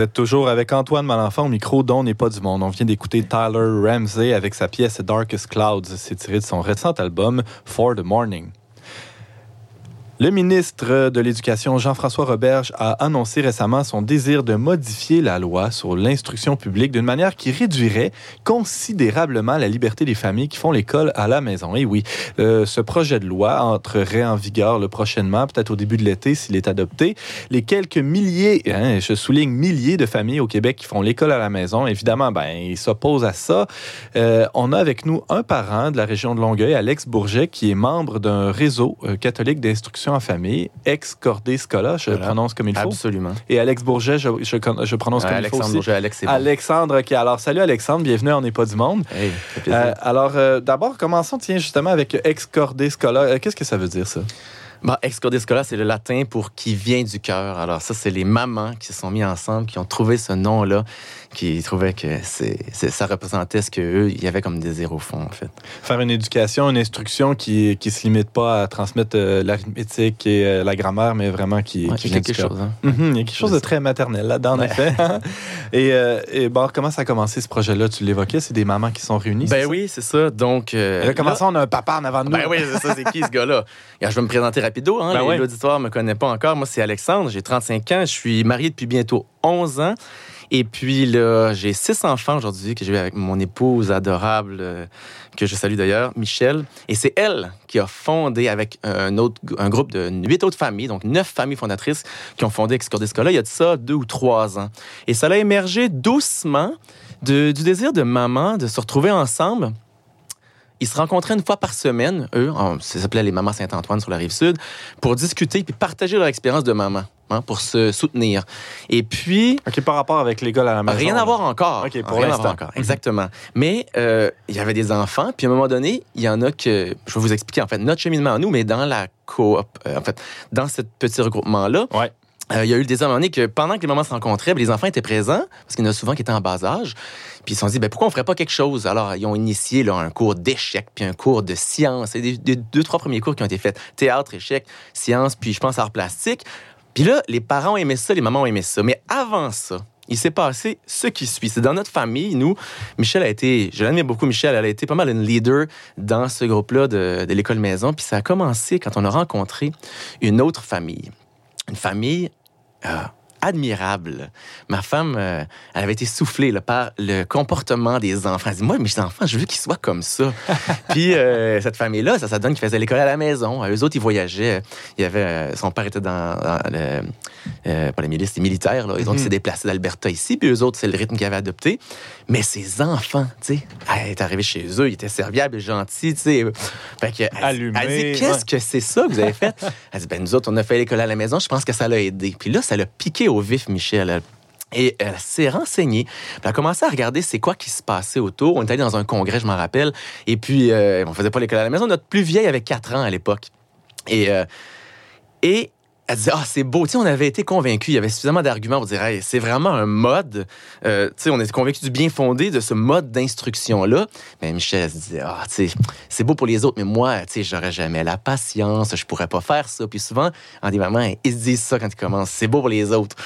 Vous êtes toujours avec Antoine Malenfant au micro dont n'est pas du monde. On vient d'écouter Tyler Ramsey avec sa pièce Darkest Clouds. C'est tiré de son récent album For the Morning. Le ministre de l'Éducation, Jean-François Roberge, a annoncé récemment son désir de modifier la loi sur l'instruction publique d'une manière qui réduirait considérablement la liberté des familles qui font l'école à la maison. Et oui, euh, ce projet de loi entrerait en vigueur le prochainement, peut-être au début de l'été s'il est adopté. Les quelques milliers, hein, je souligne milliers de familles au Québec qui font l'école à la maison, évidemment, ben, ils s'opposent à ça. Euh, on a avec nous un parent de la région de Longueuil, Alex Bourget, qui est membre d'un réseau euh, catholique d'instruction en famille, ex-Cordé Scola, je Voilà. prononce comme il faut. Absolument. Et Alex Bourget, je, je, je prononce comme il Alexandre faut aussi. Bourget, Alex, bon. Alexandre, OK. Alors, salut Alexandre, bienvenue On n'est pas du monde. Hey. Euh, alors, euh, d'abord, commençons, tiens, justement, avec ex-Cordé Scola. Euh, Qu'est-ce que ça veut dire, ça? Bah, ex cordiscola, c'est le latin pour qui vient du cœur. Alors ça, c'est les mamans qui se sont mis ensemble, qui ont trouvé ce nom-là, qui trouvaient que ça représentait ce qu'eux, il y avait comme désir au fond, en fait. Faire une éducation, une instruction qui ne se limite pas à transmettre euh, l'arithmétique et euh, la grammaire, mais vraiment qui, Ouais, qui il y a vient quelque chose. Hein? Mhm, il y a quelque chose de très maternel là-dedans, en effet. (laughs) et, euh, et bon, comment ça a commencé ce projet-là? Tu l'évoquais, c'est des mamans qui sont réunies. Ben oui, c'est ça. Donc, euh, là, comment là- ça, on a un papa en avant de nous? Ben oui, c'est ça, c'est qui ce gars-là? (laughs) Je vais me présenter rapido. Hein, Ben ouais. L'auditoire ne me connaît pas encore. Moi, c'est Alexandre, j'ai 35 ans, je suis marié depuis bientôt 11 ans. Et puis là, j'ai six enfants aujourd'hui que j'ai eu avec mon épouse adorable, euh, que je salue d'ailleurs, Michel. Et c'est elle qui a fondé avec un, autre, un groupe de huit autres familles, donc neuf familles fondatrices qui ont fondé Excordiscola il y a de ça deux ou trois ans. Et ça a émergé doucement de- du désir de maman de se retrouver ensemble ils se rencontraient une fois par semaine, eux, en- ça s'appelait les Mamans Saint-Antoine sur la rive sud, pour discuter puis partager leur expérience de maman, hein, pour se soutenir. Et puis, OK, par rapport avec l'école à la maison. rien à voir encore. OK, pour rien à voir encore, exactement. Mais euh, il y avait des enfants, puis à un moment donné, il y en a que, je vais vous expliquer en fait notre cheminement à nous, mais dans la coop, euh, en fait, dans ce petit regroupement-là, Ouais. Euh, il y a eu le désir à un que pendant que les mamans se rencontraient, ben, les enfants étaient présents, parce qu'il y en a souvent qui étaient en bas âge. Puis ils se sont dit, ben, pourquoi on ferait pas quelque chose? Alors, ils ont initié un cours d'échecs, puis un cours de sciences. Et des, des deux, trois premiers cours qui ont été faits. Théâtre, échecs, sciences, puis je pense art plastique. Puis là, les parents ont aimé ça, les mamans ont aimé ça. Mais avant ça, il s'est passé ce qui suit. C'est dans notre famille, nous, Michel a été, je l'admire beaucoup, Michel, elle a été pas mal une leader dans ce groupe-là de, de l'école maison. Puis ça a commencé quand on a rencontré une autre famille. Une famille euh, admirable. Ma femme, euh, elle avait été soufflée là, par le comportement des enfants. Elle dit, moi, mes enfants, je veux qu'ils soient comme ça. (laughs) Puis euh, cette famille-là, ça, ça donne qu'ils faisaient l'école à la maison. Euh, Eux autres, ils voyageaient. Il y avait, son père était dans, dans le, euh, pas la milice, c'était militaire. Là. Eux autres, Mhm. ils s'est déplacés d'Alberta ici. Puis eux autres, c'est le rythme qu'ils avaient adopté. Mais ces enfants, tu sais, elle est arrivée chez eux, ils étaient serviables et gentils, tu sais. Fait que, elle, Allumés, elle dit, qu'est-ce ouais. que c'est ça que vous avez fait? Elle dit, ben nous autres, on a fait l'école à la maison. Je pense que ça l'a aidé. Puis là, ça l'a piqué au vif, Michel. Et elle s'est renseignée. Elle a commencé à regarder c'est quoi qui se passait autour. On était allé dans un congrès, je m'en rappelle. Et puis, euh, on faisait pas l'école à la maison. Notre plus vieille avait 4 ans à l'époque. Et, euh, et elle disait, ah, c'est beau. Tu sais, on avait été convaincus. Il y avait suffisamment d'arguments pour dire, Hey, c'est vraiment un mode. euh, tu sais, on était convaincus du bien fondé de ce mode d'instruction-là. Mais Michel, elle se disait, ah, tu sais, c'est beau pour les autres, mais moi, tu sais, j'aurais jamais la patience. Je pourrais pas faire ça. Puis souvent, en des mamans, ils se disent ça quand ils commencent. C'est beau pour les autres.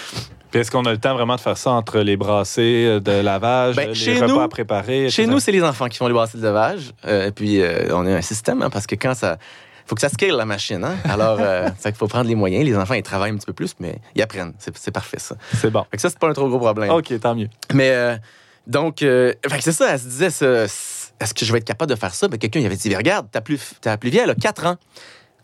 Puis est-ce qu'on a le temps vraiment de faire ça entre les brassées euh, de lavage, Ben, les chez repas nous- à préparer? Chez nous, c'est les enfants qui font les brassées de lavage. Euh, puis euh, on a un système, hein, parce que quand ça. Faut que ça scale la machine. Hein? Alors, euh, (laughs) fait qu'il faut prendre les moyens. Les enfants, ils travaillent un petit peu plus, mais ils apprennent. C'est parfait, ça. C'est bon. Fait que ça, c'est pas un trop gros problème. OK, tant mieux. Mais euh, donc, euh, c'est ça, elle se disait, est-ce que je vais être capable de faire ça? Ben, quelqu'un il avait dit, regarde, ta plus, ta plus vieille, elle a 4 ans.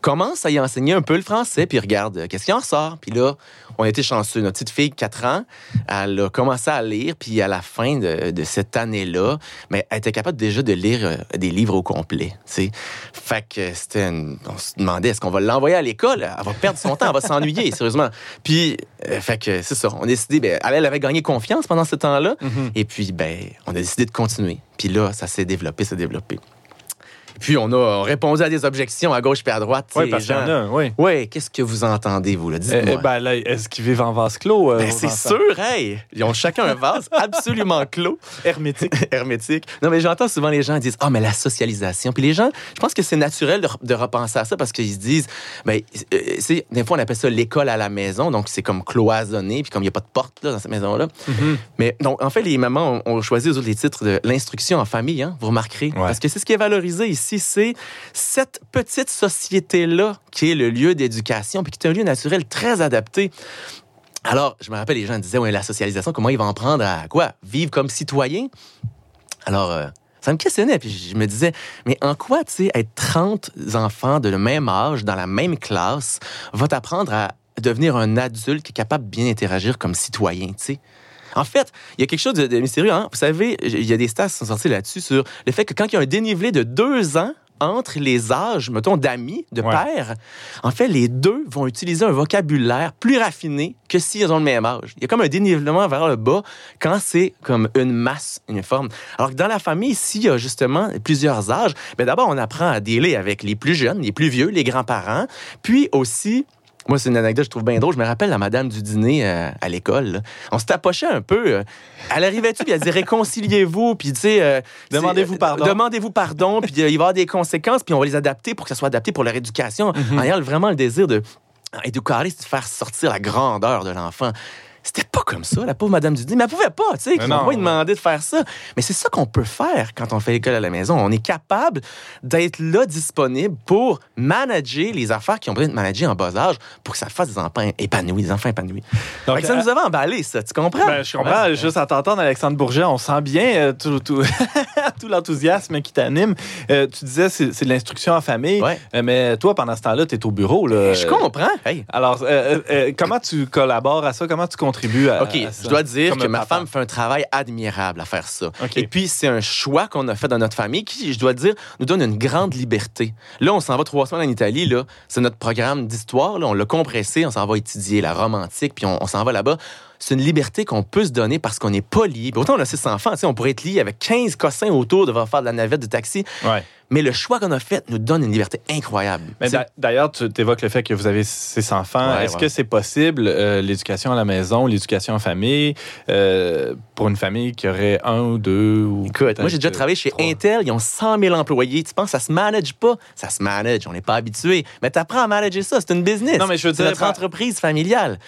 Commence à y enseigner un peu le français, puis regarde, euh, qu'est-ce qui en ressort? Puis là, on a été chanceux. Notre petite fille, 4 ans, elle a commencé à lire, puis à la fin de, de cette année-là, mais elle était capable déjà de lire euh, des livres au complet. Fait que c'était une- On se demandait, est-ce qu'on va l'envoyer à l'école? Elle va perdre son temps, elle va s'ennuyer, (laughs) sérieusement. Puis, euh, fait que c'est ça. On a décidé, ben, elle, elle avait gagné confiance pendant ce temps-là. Mhm. Et puis, ben, on a décidé de continuer. Puis là, ça s'est développé, s'est développé. Puis on a répondu à des objections à gauche puis à droite. Oui, parce qu'il y gens. en a, oui. Ouais, qu'est-ce que vous entendez, vous, là? Eh, Dites-moi. eh, ben là, est-ce qu'ils vivent en vase clos? euh, Ben, c'est sûr, hey! Ils ont chacun un vase (laughs) absolument clos, Hermétique. (laughs) hermétique. Non, mais j'entends souvent les gens dire Ah, mais la socialisation. Puis les gens, je pense que c'est naturel de, de repenser à ça parce qu'ils se disent ben, euh, c'est- Des fois, on appelle ça l'école à la maison, donc c'est comme cloisonné, puis comme il n'y a pas de porte là, dans cette maison-là. Mhm. Mais donc, en fait, les mamans ont, ont choisi les titres de l'instruction en famille, hein, vous remarquerez. Parce que c'est ce qui est valorisé ici, c'est cette petite société-là qui est le lieu d'éducation, puis qui est un lieu naturel très adapté. Alors, je me rappelle, les gens disaient, ouais, la socialisation, comment ils vont en prendre à quoi? Vivre comme citoyen? Alors, euh, ça me questionnait, puis je me disais, mais en quoi, tu sais, être 30 enfants de le même âge, dans la même classe, va t'apprendre à devenir un adulte qui est capable de bien interagir comme citoyen, tu sais? En fait, il y a quelque chose de, de mystérieux. Hein? Vous savez, il y a des stats qui sont sortis là-dessus sur le fait que quand il y a un dénivelé de deux ans entre les âges, mettons, d'amis, de Ouais. pères, en fait, les deux vont utiliser un vocabulaire plus raffiné que s'ils ont le même âge. Il y a comme un dénivellement vers le bas quand c'est comme une masse uniforme. Alors que dans la famille, s'il y a justement plusieurs âges, ben d'abord, on apprend à dealer avec les plus jeunes, les plus vieux, les grands-parents, puis aussi moi, c'est une anecdote que je trouve bien drôle. Je me rappelle la madame du dîner euh, à l'école. là. On se tapochait un peu. euh. Elle arrivait-tu, puis elle disait réconciliez-vous, puis tu sais. euh, Demandez-vous c'est- pardon. Demandez-vous pardon, puis euh, il va y avoir des conséquences, puis on va les adapter pour que ça soit adapté pour leur éducation. Mhm. En ayant vraiment le désir de. Éduquer, c'est de faire sortir la grandeur de l'enfant. C'était pas comme ça, la pauvre Madame du dîner. Mais elle pouvait pas, tu sais. Va lui demander de faire ça. Mais c'est ça qu'on peut faire quand on fait l'école à la maison. On est capable d'être là, disponible pour manager les affaires qui ont besoin de manager en bas âge pour que ça fasse des enfants épanouis, des enfants épanouis. Donc, Fait que ça euh, nous avait emballé, ça. Tu comprends? Ben, je comprends. Ouais. Juste à t'entendre, Alexandre Bourget, on sent bien euh, tout, tout, (laughs) tout l'enthousiasme qui t'anime. Euh, tu disais c'est c'est de l'instruction en famille, Ouais. euh, mais toi, pendant ce temps-là, tu es au bureau. Là. Je comprends. Hey. Alors, euh, euh, euh, comment tu collabores à ça? Comment tu contribues à, OK, à ça? je dois dire que ma papa. femme fait un travail admirable à faire ça. OK. Et puis, c'est un choix qu'on a fait dans notre famille qui, je dois dire, nous donne une grande liberté. Là, on s'en va trois semaines en Italie. Là, c'est notre programme d'histoire. Là, on l'a compressé. On s'en va étudier la romantique, puis on, on s'en va là-bas. C'est une liberté qu'on peut se donner parce qu'on n'est pas lié. Puis Autant on a six enfants, on pourrait être lié avec 15 cossins autour, devoir faire de la navette de taxi. Ouais. Mais le choix qu'on a fait nous donne une liberté incroyable. D'ailleurs, tu évoques le fait que vous avez six enfants. Ouais, Est-ce ouais. que c'est possible, euh, l'éducation à la maison, l'éducation en famille, euh, pour une famille qui aurait un ou deux ou Écoute, moi, j'ai déjà travaillé chez trois? Intel. Ils ont 100 000 employés. Tu penses ça se manage pas? Ça se manage. On n'est pas habitué. Mais tu apprends à manager ça. C'est une business. Non, mais je veux C'est dire, notre entreprise familiale.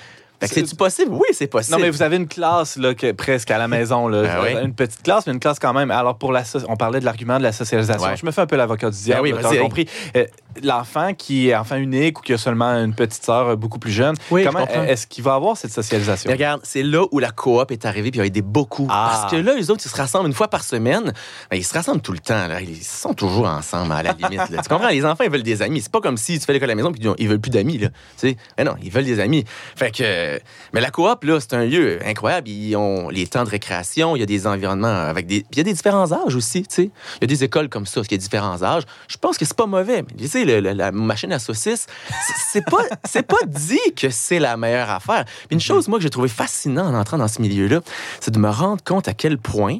C'est-tu possible? Oui, c'est possible. Non, mais vous avez une classe là, que- presque à la (laughs) maison. Là. Ben oui. Une petite classe, mais une classe quand même. Alors, pour la so- on parlait de l'argument de la socialisation. Ouais. Je me fais un peu l'avocat du diable. Ben oui, compris. Euh, L'enfant qui est enfant unique ou qui a seulement une petite sœur euh, beaucoup plus jeune, Oui, comment est-ce qu'il va avoir cette socialisation? Mais regarde, c'est là où la coop est arrivée puis il a aidé beaucoup. Ah. Parce que là, les autres, ils se rassemblent une fois par semaine. Ben, ils se rassemblent tout le temps. Là. Ils sont toujours ensemble, à la limite. là. (laughs) Tu comprends? Les enfants, ils veulent des amis. C'est pas comme si tu fais l'école à la maison puis ils veulent plus d'amis. Tu sais? Mais non, ils veulent des amis. Fait que... Mais la coop, là, c'est un lieu incroyable. Ils ont les temps de récréation. Il y a des environnements avec des... Puis il y a des différents âges aussi, tu sais. Il y a des écoles comme ça, qui a différents âges. Je pense que c'est pas mauvais. Mais tu sais, le- le- la machine à saucisses, c'est- c'est pas, (laughs) c'est pas dit que c'est la meilleure affaire. Puis une chose, moi, que j'ai trouvé fascinant en entrant dans ce milieu-là, c'est de me rendre compte à quel point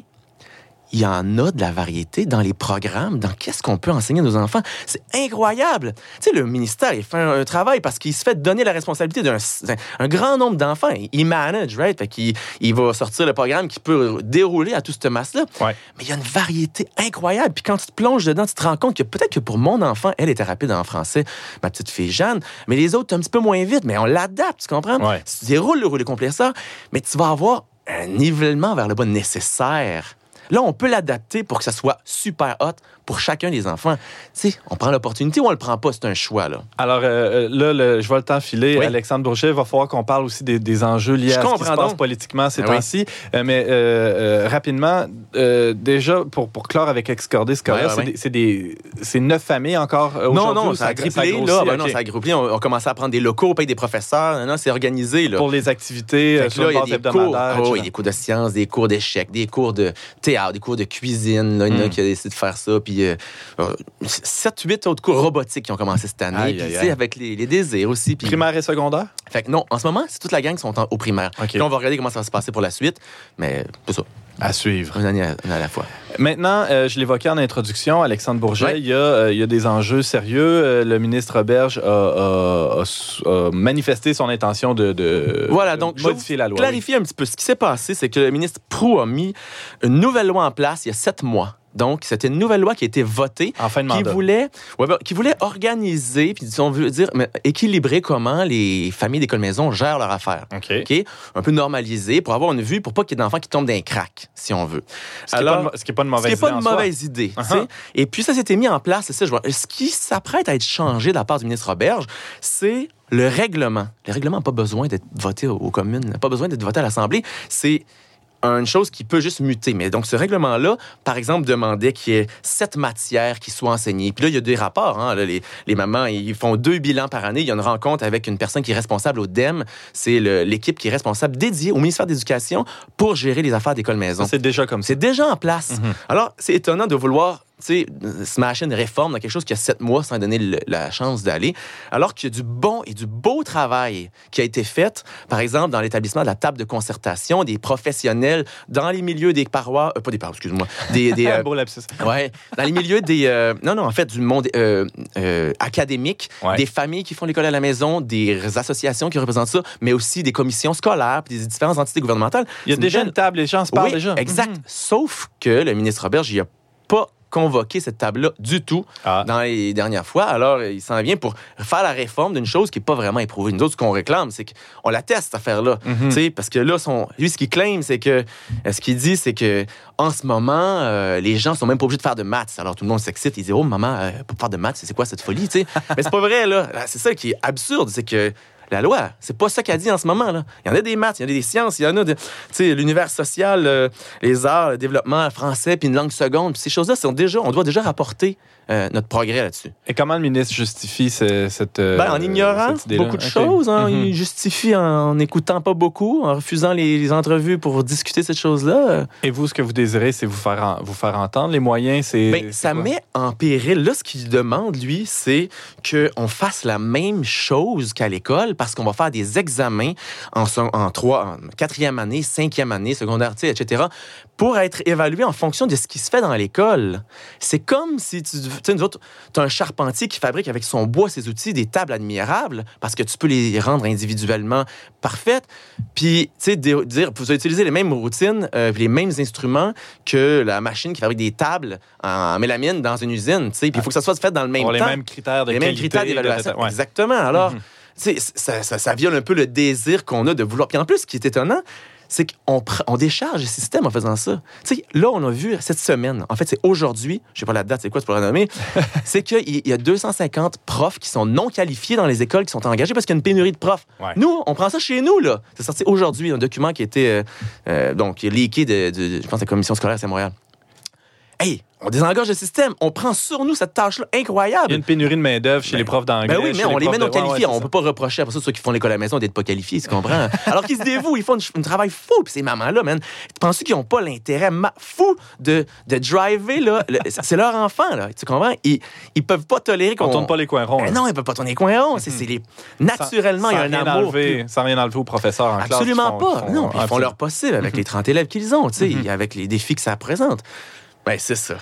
il y en a de la variété dans les programmes, dans qu'est-ce qu'on peut enseigner à nos enfants. C'est incroyable. Tu sais, le ministère, il fait un, un travail parce qu'il se fait donner la responsabilité d'un d'un- un grand nombre d'enfants. Il manage, right? Fait qu'il il va sortir le programme qui peut dérouler à toute cette masse-là. Ouais. Mais il y a une variété incroyable. Puis quand tu te plonges dedans, tu te rends compte que peut-être que pour mon enfant, elle était rapide en français, ma petite fille Jeanne, mais les autres, un petit peu moins vite, mais on l'adapte, tu comprends? Ouais. Tu déroules le rouleau compresseur, mais tu vas avoir un nivellement vers le bas nécessaire. Là, on peut l'adapter pour que ça soit super hot pour chacun des enfants. Tu sais, on prend l'opportunité ou on le prend pas, c'est un choix, là. Alors euh, là, le- je vois le temps filer. Oui. Alexandre Bourget, il va falloir qu'on parle aussi des, des enjeux liés Je à ce qui se passe politiquement ces Ah oui. temps-ci. Euh, mais euh, euh, rapidement, euh, déjà, pour, pour clore avec Excordé, Ouais, ouais, c'est des- neuf familles encore euh, Non, aujourd'hui non, ou ça a grossit? là. Ben OK. non, ça a triplé. On, on commençait à prendre des locaux, on paye des professeurs. Non, non, c'est organisé, là. Pour les activités euh, sur là, il y a des cours, ah oui, des cours de sciences, des cours d'échecs, des cours de théâtre, des cours de cuisine. Là, il y en a Mm. qui a décidé de faire ça. Puis euh, euh, 7, 8 autres cours robotiques qui ont commencé cette année. Aïe, Puis, aïe, aïe. avec les, les désirs aussi. Puis, Primaire et secondaire? Fait que non, en ce moment, c'est toute la gang qui sont en- au primaire. OK. Puis on va regarder comment ça va se passer pour la suite. Mais c'est ça, À suivre. une année à, une à la fois. Maintenant, euh, je l'évoquais en introduction, Alexandre Bourget, Ouais. il, y a, euh, il y a des enjeux sérieux. Euh, le ministre Berge a, a- a- a manifesté son intention de, de- Voilà, de donc, je modifier la loi. Clarifier un petit peu. Ce qui s'est passé, c'est que le ministre Prou a mis une nouvelle loi en place il y a sept mois. Donc, c'était une nouvelle loi qui a été votée En fin de qui voulait, ouais, ben, qui voulait organiser, puis on veut dire, mais équilibrer comment les familles d'école maison gèrent leurs affaires. OK. Un peu normaliser pour avoir une vue, pour pas qu'il y ait d'enfants qui tombent d'un crack, si on veut. Ce qui n'est pas, une- ce qui est pas une Ce mauvaise qui n'est pas idée une mauvaise idée. Uh-huh. Et puis, ça s'était mis en place, ça, je vois. Ce qui s'apprête à être changé de la part du ministre Roberge, c'est le règlement. Le règlement n'a pas besoin d'être voté aux communes, n'a pas besoin d'être voté à l'Assemblée. C'est une chose qui peut juste muter. Mais donc, ce règlement-là, par exemple, demandait qu'il y ait sept matières qui soient enseignées. Puis là, il y a des rapports. Hein, là, les, les mamans, ils font deux bilans par année. Il y a une rencontre avec une personne qui est responsable au DEM. C'est l'équipe qui est responsable dédiée au ministère de l'Éducation pour gérer les affaires d'école-maison. Ça, C'est déjà comme ça. C'est déjà en place. Mhm. Alors, c'est étonnant de vouloir sais, smasher une réforme dans quelque chose qui a sept mois sans donner le- la chance d'aller, alors qu'il y a du bon et du beau travail qui a été fait, par exemple, dans l'établissement de la table de concertation, des professionnels dans les milieux des parois, euh, pas des parois, excuse-moi, des, des, (laughs) euh, Beau lapsus. Ouais, dans les milieux des. euh, non, non, en fait, du monde académique, Ouais. des familles qui font l'école à la maison, des associations qui représentent ça, mais aussi des commissions scolaires, puis des différentes entités gouvernementales. Il y a une déjà belle- une table, les gens se parlent oui, déjà. Exact. Mhm. Sauf que le ministre il n'a pas convoqué cette table-là du tout Ah. dans les dernières fois. Alors, il s'en vient pour faire la réforme d'une chose qui n'est pas vraiment éprouvée. Nous autres, ce qu'on réclame, c'est qu'on la teste, cette affaire-là. Mhm. Tu sais, Parce que là, son, lui, ce qu'il claim, c'est que. euh, Ce qu'il dit, c'est que en ce moment, euh, les gens sont même pas obligés de faire de maths. Alors, tout le monde s'excite. Il dit Oh, maman, euh, pour faire de maths, c'est quoi cette folie? tu sais? Mais c'est pas vrai, là. C'est ça qui est absurde. C'est que. La loi, c'est pas ça qu'elle dit en ce moment. Là. Il y en a des maths, il y en a des sciences, il y en a de, l'univers social, euh, les arts, le développement français, puis une langue seconde. Puis ces choses-là, sont déjà, on doit déjà rapporter euh, notre progrès là-dessus. Et comment le ministre justifie ce- cette. euh, Ben, en ignorant cette beaucoup de choses, hein. Mhm. il justifie en n'écoutant pas beaucoup, en refusant les, les entrevues pour discuter cette chose-là. Et vous, ce que vous désirez, c'est vous faire, en- vous faire entendre. Les moyens, c'est. Ben, ça quoi? met en péril. Là, ce qu'il demande, lui, c'est qu'on fasse la même chose qu'à l'école parce qu'on va faire des examens en, en trois, en quatrième année, cinquième année, secondaire, etc., pour être évalué en fonction de ce qui se fait dans l'école. C'est comme si tu, tu nous autres, as un charpentier qui fabrique avec son bois, ses outils, des tables admirables parce que tu peux les rendre individuellement parfaites. Puis, tu sais, dire, vous utilisez les mêmes routines, euh, les mêmes instruments que la machine qui fabrique des tables en mélamine dans une usine, tu sais. Puis il faut que ça soit fait dans le même Pour les temps. mêmes critères de les mêmes critères d'évaluation. ouais. Exactement. Alors, Mhm. Ça, ça, ça viole un peu le désir qu'on a de vouloir. Puis en plus, ce qui est étonnant, c'est qu'on on décharge le système en faisant ça. Tu sais, là, on a vu cette semaine, en fait, c'est aujourd'hui, je sais pas la date, c'est quoi, tu pourrais la nommer, (laughs) c'est qu'il y y a 250 profs qui sont non qualifiés dans les écoles qui sont engagés parce qu'il y a une pénurie de profs. Ouais. Nous, on prend ça chez nous, là. C'est sorti aujourd'hui, un document qui a été, euh, euh, donc, leaké de, de- je pense, de la commission scolaire à Montréal. Hey, on désengage le système, on prend sur nous cette tâche-là incroyable. Il y a une pénurie de main-d'œuvre chez Ben, les profs d'anglais. Ben oui, mais on les met profs non qualifiés. ouais, on peut pas reprocher après ça ceux qui font l'école à la maison d'être pas qualifiés, tu comprends? (laughs) Alors qu'ils se dévouent, ils font un travail fou. Puis ces mamans-là, man, penses-tu qu'ils ont pas l'intérêt fou de, de driver, là? Le- C'est leur enfant, là. Tu comprends? Ils, ils peuvent pas tolérer qu'on. On tourne pas les coins ronds. Ben non, ils peuvent pas tourner les coins ronds. C'est c'est les... Naturellement, il y a un amour. enlever- Sans rien enlever aux professeurs en classe. Absolument font- pas. font- non, ils font leur possible avec les 30 élèves qu'ils ont, tu sais, avec les défis que ça présente. Ben, c'est ça.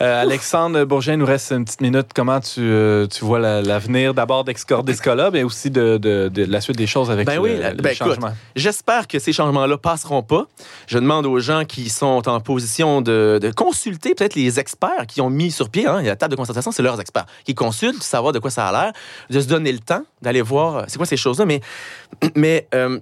Euh, Alexandre Bourget, il nous reste une petite minute. Comment tu, euh, tu vois la- l'avenir d'abord d'Excorder Scola, mais aussi de, de- de la suite des choses avec Ben le, oui, la- les ben écoute, changements? J'espère que ces changements-là passeront pas. Je demande aux gens qui sont en position de, de consulter peut-être les experts qui ont mis sur pied, hein, la table de concertation, c'est leurs experts, qui consultent, savoir de quoi ça a l'air, de se donner le temps d'aller voir euh, c'est quoi ces choses-là. Mais, (clears throat) mais euh,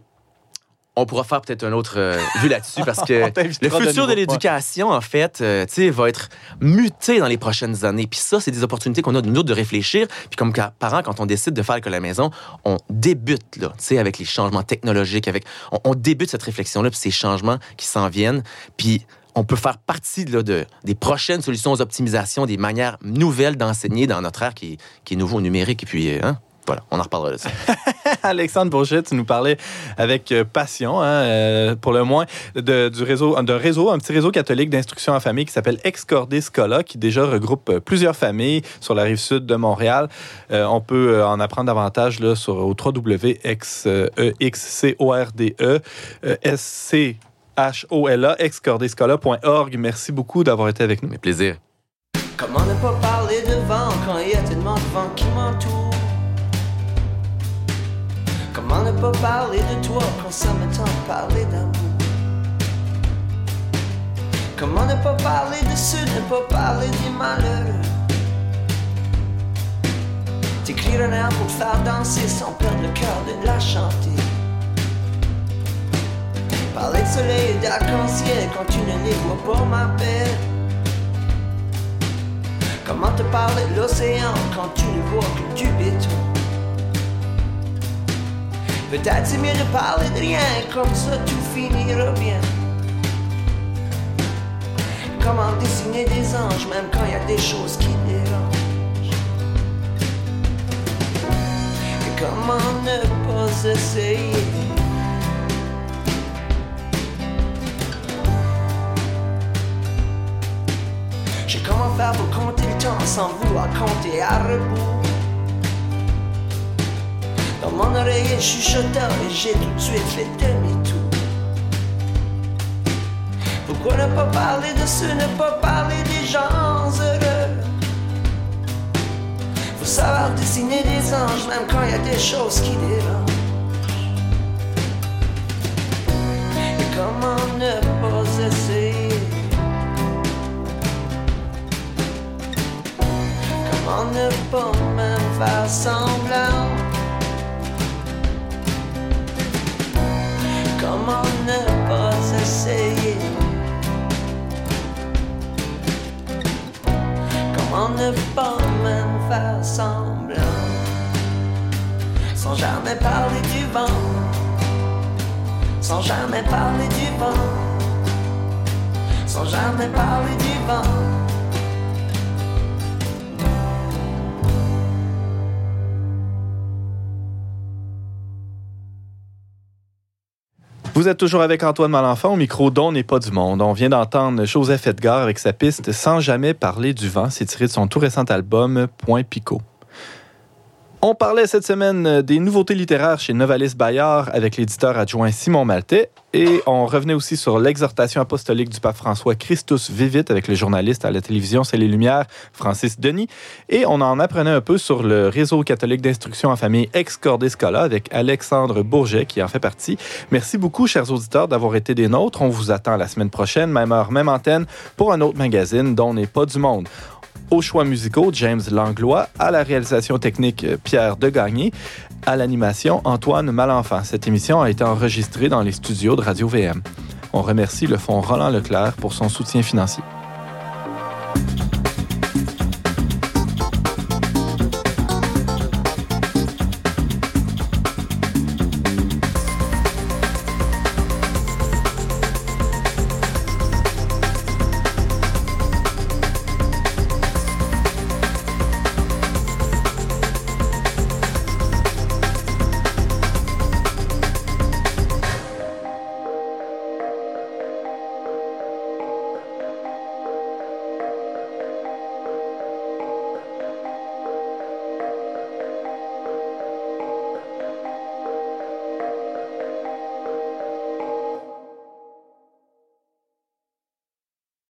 on pourra faire peut-être un autre euh, vue là-dessus parce que (laughs) le futur de l'éducation, en fait, euh, tu sais, va être muté dans les prochaines années. Puis ça, c'est des opportunités qu'on a de nous de réfléchir. Puis comme parents, quand on décide de faire l'école à la maison, on débute, là, tu sais, avec les changements technologiques, avec, on, on débute cette réflexion-là, puis ces changements qui s'en viennent. Puis on peut faire partie là, de, des prochaines solutions aux optimisations, des manières nouvelles d'enseigner dans notre ère qui, qui est nouveau au numérique. Et puis, euh, hein, voilà, on en reparlera de ça. (laughs) Alexandre Bourget, tu nous parlais avec euh, passion, hein, euh, pour le moins, de, du réseau, d'un réseau, un petit réseau catholique d'instruction en famille qui s'appelle Excordé Scola, qui déjà regroupe euh, plusieurs familles sur la rive sud de Montréal. Euh, on peut en apprendre davantage là, sur, au a excordescola.org. Merci beaucoup d'avoir été avec nous. Mais plaisir. Comment ne pas parler de vent quand il y a tellement de vent qui m'entoure? Comment ne pas parler de toi quand ça me tente de parler d'amour? Comment ne pas parler de ceux, ne pas parler des malheureux T'écrire un air pour faire danser sans perdre le cœur de la chanter. Parler de soleil et d'arc-en-ciel quand tu ne les vois pas ma belle. Comment te parler de l'océan quand tu ne vois que du béton? Peut-être c'est mieux de parler de rien, comme ça tout finira bien. Comment dessiner des anges, même quand il y a des choses qui dérangent. Et comment ne pas essayer Je sais comment faire pour compter le temps sans vouloir compter à rebours. Mon oreiller, je chuchoteur et j'ai tout de suite fait demi-tour. Pourquoi ne pas parler de ce, ne pas parler des gens heureux? Faut savoir dessiner des anges, même quand il y a des choses qui dérangent. Et comment ne pas essayer? Comment ne pas même faire semblant? Comment ne pas essayer? Comment ne pas même faire semblant? Sans jamais parler du vent, sans jamais parler du vent, sans jamais parler du vent. Vous êtes toujours avec Antoine Malenfant au micro d'On n'est pas du monde. On vient d'entendre Joseph Edgar avec sa piste Sans jamais parler du vent. C'est tiré de son tout récent album Point Picot. On parlait cette semaine des nouveautés littéraires chez Novalis Bayard avec l'éditeur adjoint Simon Maltais et on revenait aussi sur l'exhortation apostolique du pape François Christus Vivit avec le journaliste à la télévision C'est les Lumières, Francis Denis. Et on en apprenait un peu sur le réseau catholique d'instruction en famille Ex Cordiscola avec Alexandre Bourget qui en fait partie. Merci beaucoup, chers auditeurs, d'avoir été des nôtres. On vous attend la semaine prochaine, même heure, même antenne, pour un autre magazine dont n'est pas du monde aux choix musicaux, James Langlois, à la réalisation technique, Pierre Degagné, à l'animation, Antoine Malenfant. Cette émission a été enregistrée dans les studios de Radio VM. On remercie le Fonds Roland Leclerc pour son soutien financier.